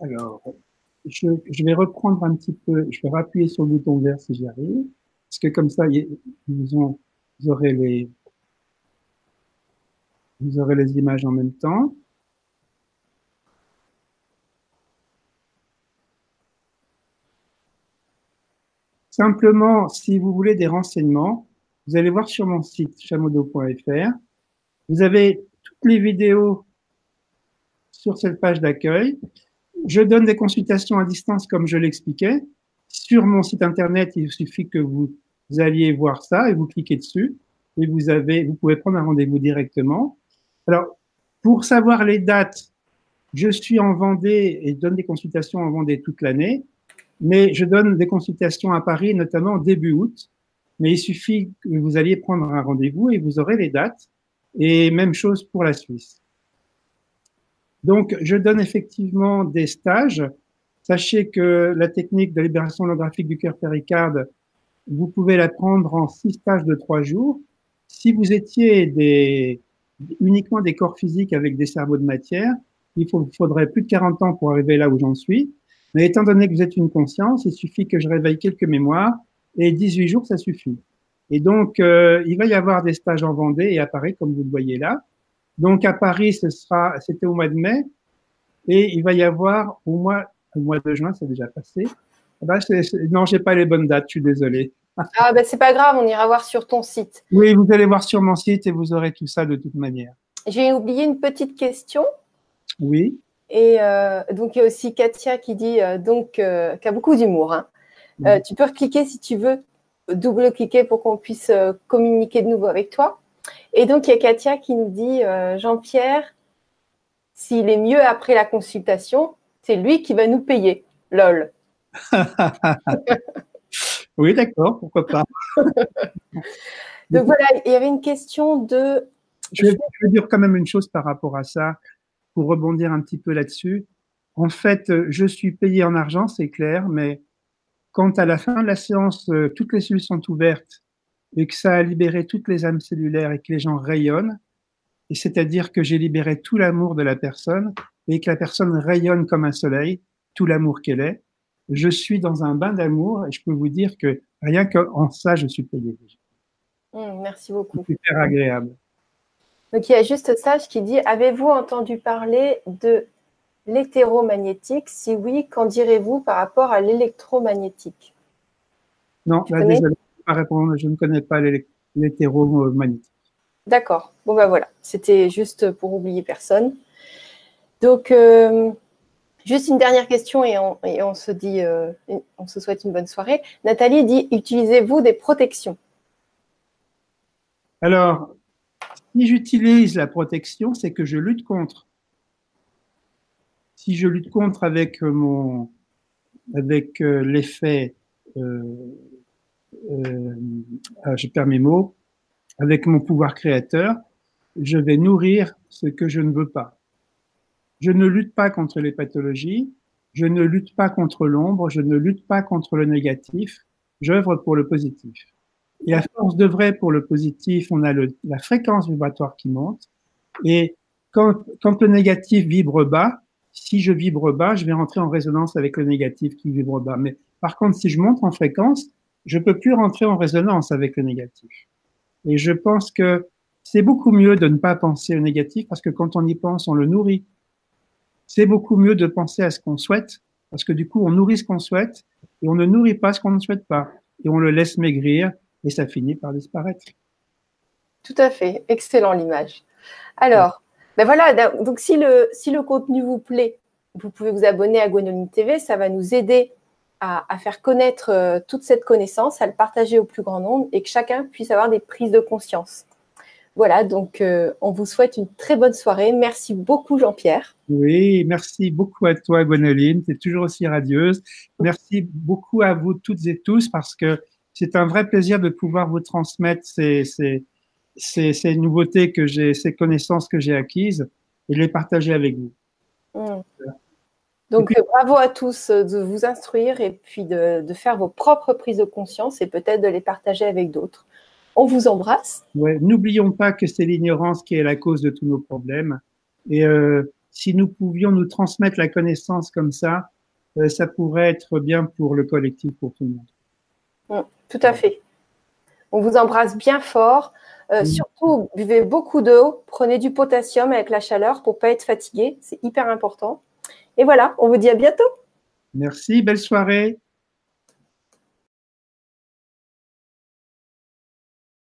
Alors, je, vais reprendre un petit peu, je vais rappuyer sur le bouton vert si j'y arrive, parce que comme ça, vous, aurez les, vous aurez les images en même temps. Simplement, si vous voulez des renseignements, vous allez voir sur mon site chamodo.fr. Vous avez toutes les vidéos sur cette page d'accueil. Je donne des consultations à distance comme je l'expliquais. Sur mon site internet, il suffit que vous alliez voir ça et vous cliquez dessus et vous avez, vous pouvez prendre un rendez-vous directement. Alors, pour savoir les dates, je suis en Vendée et donne des consultations en Vendée toute l'année, mais je donne des consultations à Paris, notamment début août. Mais il suffit que vous alliez prendre un rendez-vous et vous aurez les dates. Et même chose pour la Suisse. Donc, je donne effectivement des stages. Sachez que la technique de libération holographique du cœur péricarde, vous pouvez la prendre en six stages de trois jours. Si vous étiez uniquement des corps physiques avec des cerveaux de matière. Il faudrait plus de 40 ans pour arriver là où j'en suis. Mais étant donné que vous êtes une conscience, il suffit que je réveille quelques mémoires et 18 jours, ça suffit. Et donc, euh, il va y avoir des stages en Vendée et à Paris, comme vous le voyez là. Donc, à Paris, ce sera, c'était au mois de mai. Et il va y avoir au mois, au mois de juin, c'est déjà passé. Ah ben, non, j'ai pas les bonnes dates, je suis désolé. Ah ben c'est pas grave, on ira voir sur ton site. Oui, vous allez voir sur mon site et vous aurez tout ça de toute manière. J'ai oublié une petite question. Oui. Et euh, donc il y a aussi Katia qui dit euh, donc euh, qui a beaucoup d'humour. Hein. tu peux cliquer si tu veux, double-cliquer pour qu'on puisse communiquer de nouveau avec toi. Et donc il y a Katia qui nous dit Jean-Pierre, s'il est mieux après la consultation, c'est lui qui va nous payer. Lol. [LAUGHS] oui, d'accord, pourquoi pas. [LAUGHS] Donc voilà, il y avait une question de. Je vais, dire quand même une chose par rapport à ça, pour rebondir un petit peu là-dessus. En fait, je suis payé en argent, c'est clair, mais quand à la fin de la séance, euh, toutes les cellules sont ouvertes et que ça a libéré toutes les âmes cellulaires et que les gens rayonnent, et c'est-à-dire que j'ai libéré tout l'amour de la personne et que la personne rayonne comme un soleil, tout l'amour qu'elle est, je suis dans un bain d'amour et je peux vous dire que rien qu'en ça, je suis payé. Mmh, merci beaucoup. Super agréable. Donc il y a juste Sage qui dit Avez-vous entendu parler de l'hétéromagnétique Si oui, qu'en direz-vous par rapport à l'électromagnétique? Non, là, désolé, pas répondre. Je ne connais pas l'hétéromagnétique. D'accord. Bon ben voilà, c'était juste pour oublier personne. Donc euh, Juste une dernière question et on, se dit, euh, on se souhaite une bonne soirée. Nathalie dit, utilisez-vous des protections? Alors, si j'utilise la protection, c'est que je lutte contre. Si je lutte contre avec mon, avec euh, l'effet, euh, ah, je perds mes mots, avec mon pouvoir créateur, je vais nourrir ce que je ne veux pas. Je ne lutte pas contre les pathologies, je ne lutte pas contre l'ombre, je ne lutte pas contre le négatif, j'œuvre pour le positif. Et à force de vrai pour le positif, on a le, la fréquence vibratoire qui monte. Et quand, quand le négatif vibre bas, si je vibre bas, je vais rentrer en résonance avec le négatif qui vibre bas. Mais par contre, si je monte en fréquence, je peux plus rentrer en résonance avec le négatif. Et je pense que c'est beaucoup mieux de ne pas penser au négatif parce que quand on y pense, on le nourrit c'est beaucoup mieux de penser à ce qu'on souhaite, parce que du coup, on nourrit ce qu'on souhaite et on ne nourrit pas ce qu'on ne souhaite pas. Et on le laisse maigrir et ça finit par disparaître. Tout à fait. Excellent l'image. Alors, ben voilà, donc si le, si le contenu vous plaît, vous pouvez vous abonner à Gwenoline TV. Ça va nous aider à, à, faire connaître euh, toute cette connaissance, à le partager au plus grand nombre et que chacun puisse avoir des prises de conscience. Voilà, donc euh, on vous souhaite une très bonne soirée. Merci beaucoup Jean-Pierre. Oui, merci beaucoup à toi Gwenoline, tu es toujours aussi radieuse. Merci beaucoup à vous toutes et tous parce que c'est un vrai plaisir de pouvoir vous transmettre ces, ces, ces, nouveautés que j'ai, ces connaissances que j'ai acquises et les partager avec vous. Mmh. Donc, bravo à tous de vous instruire et puis de, de, faire vos propres prises de conscience et peut-être de les partager avec d'autres. On vous embrasse. Ouais, N'oublions pas que c'est l'ignorance qui est la cause de tous nos problèmes. Et euh, si nous pouvions nous transmettre la connaissance comme ça, euh, ça pourrait être bien pour le collectif, pour tout le monde. Mm, tout à fait. On vous embrasse bien fort. Euh, surtout, buvez beaucoup d'eau, prenez du potassium avec la chaleur pour pas être fatigué. C'est hyper important. Et voilà, on vous dit à bientôt. Merci, belle soirée.